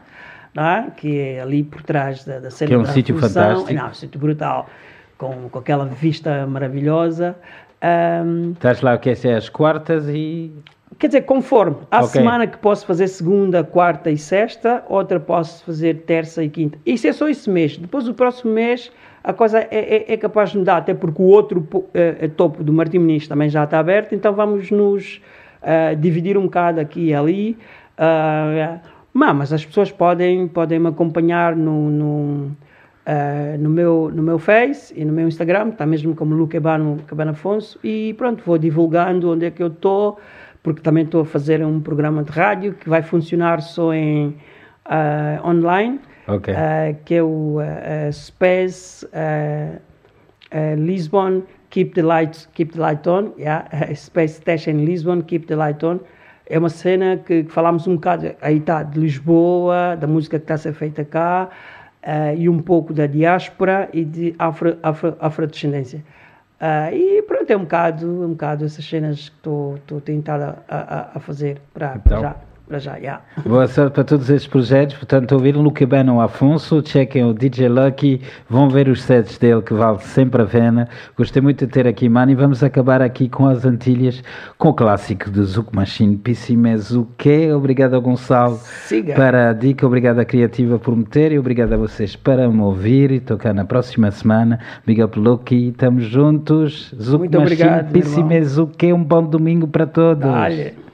é? que é ali por trás da, da cena Que é um sítio fantástico. Não, um sítio brutal, com, com aquela vista maravilhosa. Ahm, Estás lá, que é às quartas e... Quer dizer, conforme. Há Ok. semana que posso fazer segunda, quarta e sexta, outra posso fazer terça e quinta. Isso é só esse mês. Depois, o próximo mês, a coisa é, é- é capaz de mudar, até porque o outro eh, eh, topo do Martim Muniz também já está aberto, então vamos nos ah, dividir um bocado aqui e ali. Ah, mas, as pessoas podem, podem me acompanhar no, no, ah, no, meu, no meu Face e no meu Instagram, está mesmo como Luque Cabano, Afonso, e pronto, vou divulgando onde é que eu estou, porque também estou a fazer um programa de rádio que vai funcionar só em ah, online, Ok. ah, que é o ah, ah, Space ah, ah, Lisbon Keep the Light, keep the light On, yeah? Space Station Lisbon Keep the Light On. É uma cena que, que falámos um bocado, aí está, de Lisboa, da música que está a ser feita cá, e um pouco da diáspora e de afro, afro, afrodescendência. Ah, e pronto, é um bocado, um bocado essas cenas que estou estou a a, a, fazer para, para Então. já. Para já, yeah. Boa sorte para todos estes projetos. Portanto, ouviram Luke Bano Afonso, chequem o DJ Lucky, vão ver os sets dele que vale sempre a pena. Gostei muito de ter aqui, mano. E vamos acabar aqui com as Antilhas, com o clássico do Zuc Machine, Pissimezuque. Obrigado ao Gonçalo Siga. para a dica, obrigado à Criativa por me ter e obrigado a vocês para me ouvir e tocar na próxima semana. Big up Lucky, estamos juntos. Zuc Muito Machine, obrigado, irmão. Pissimezuque. Um bom domingo para todos. Dale.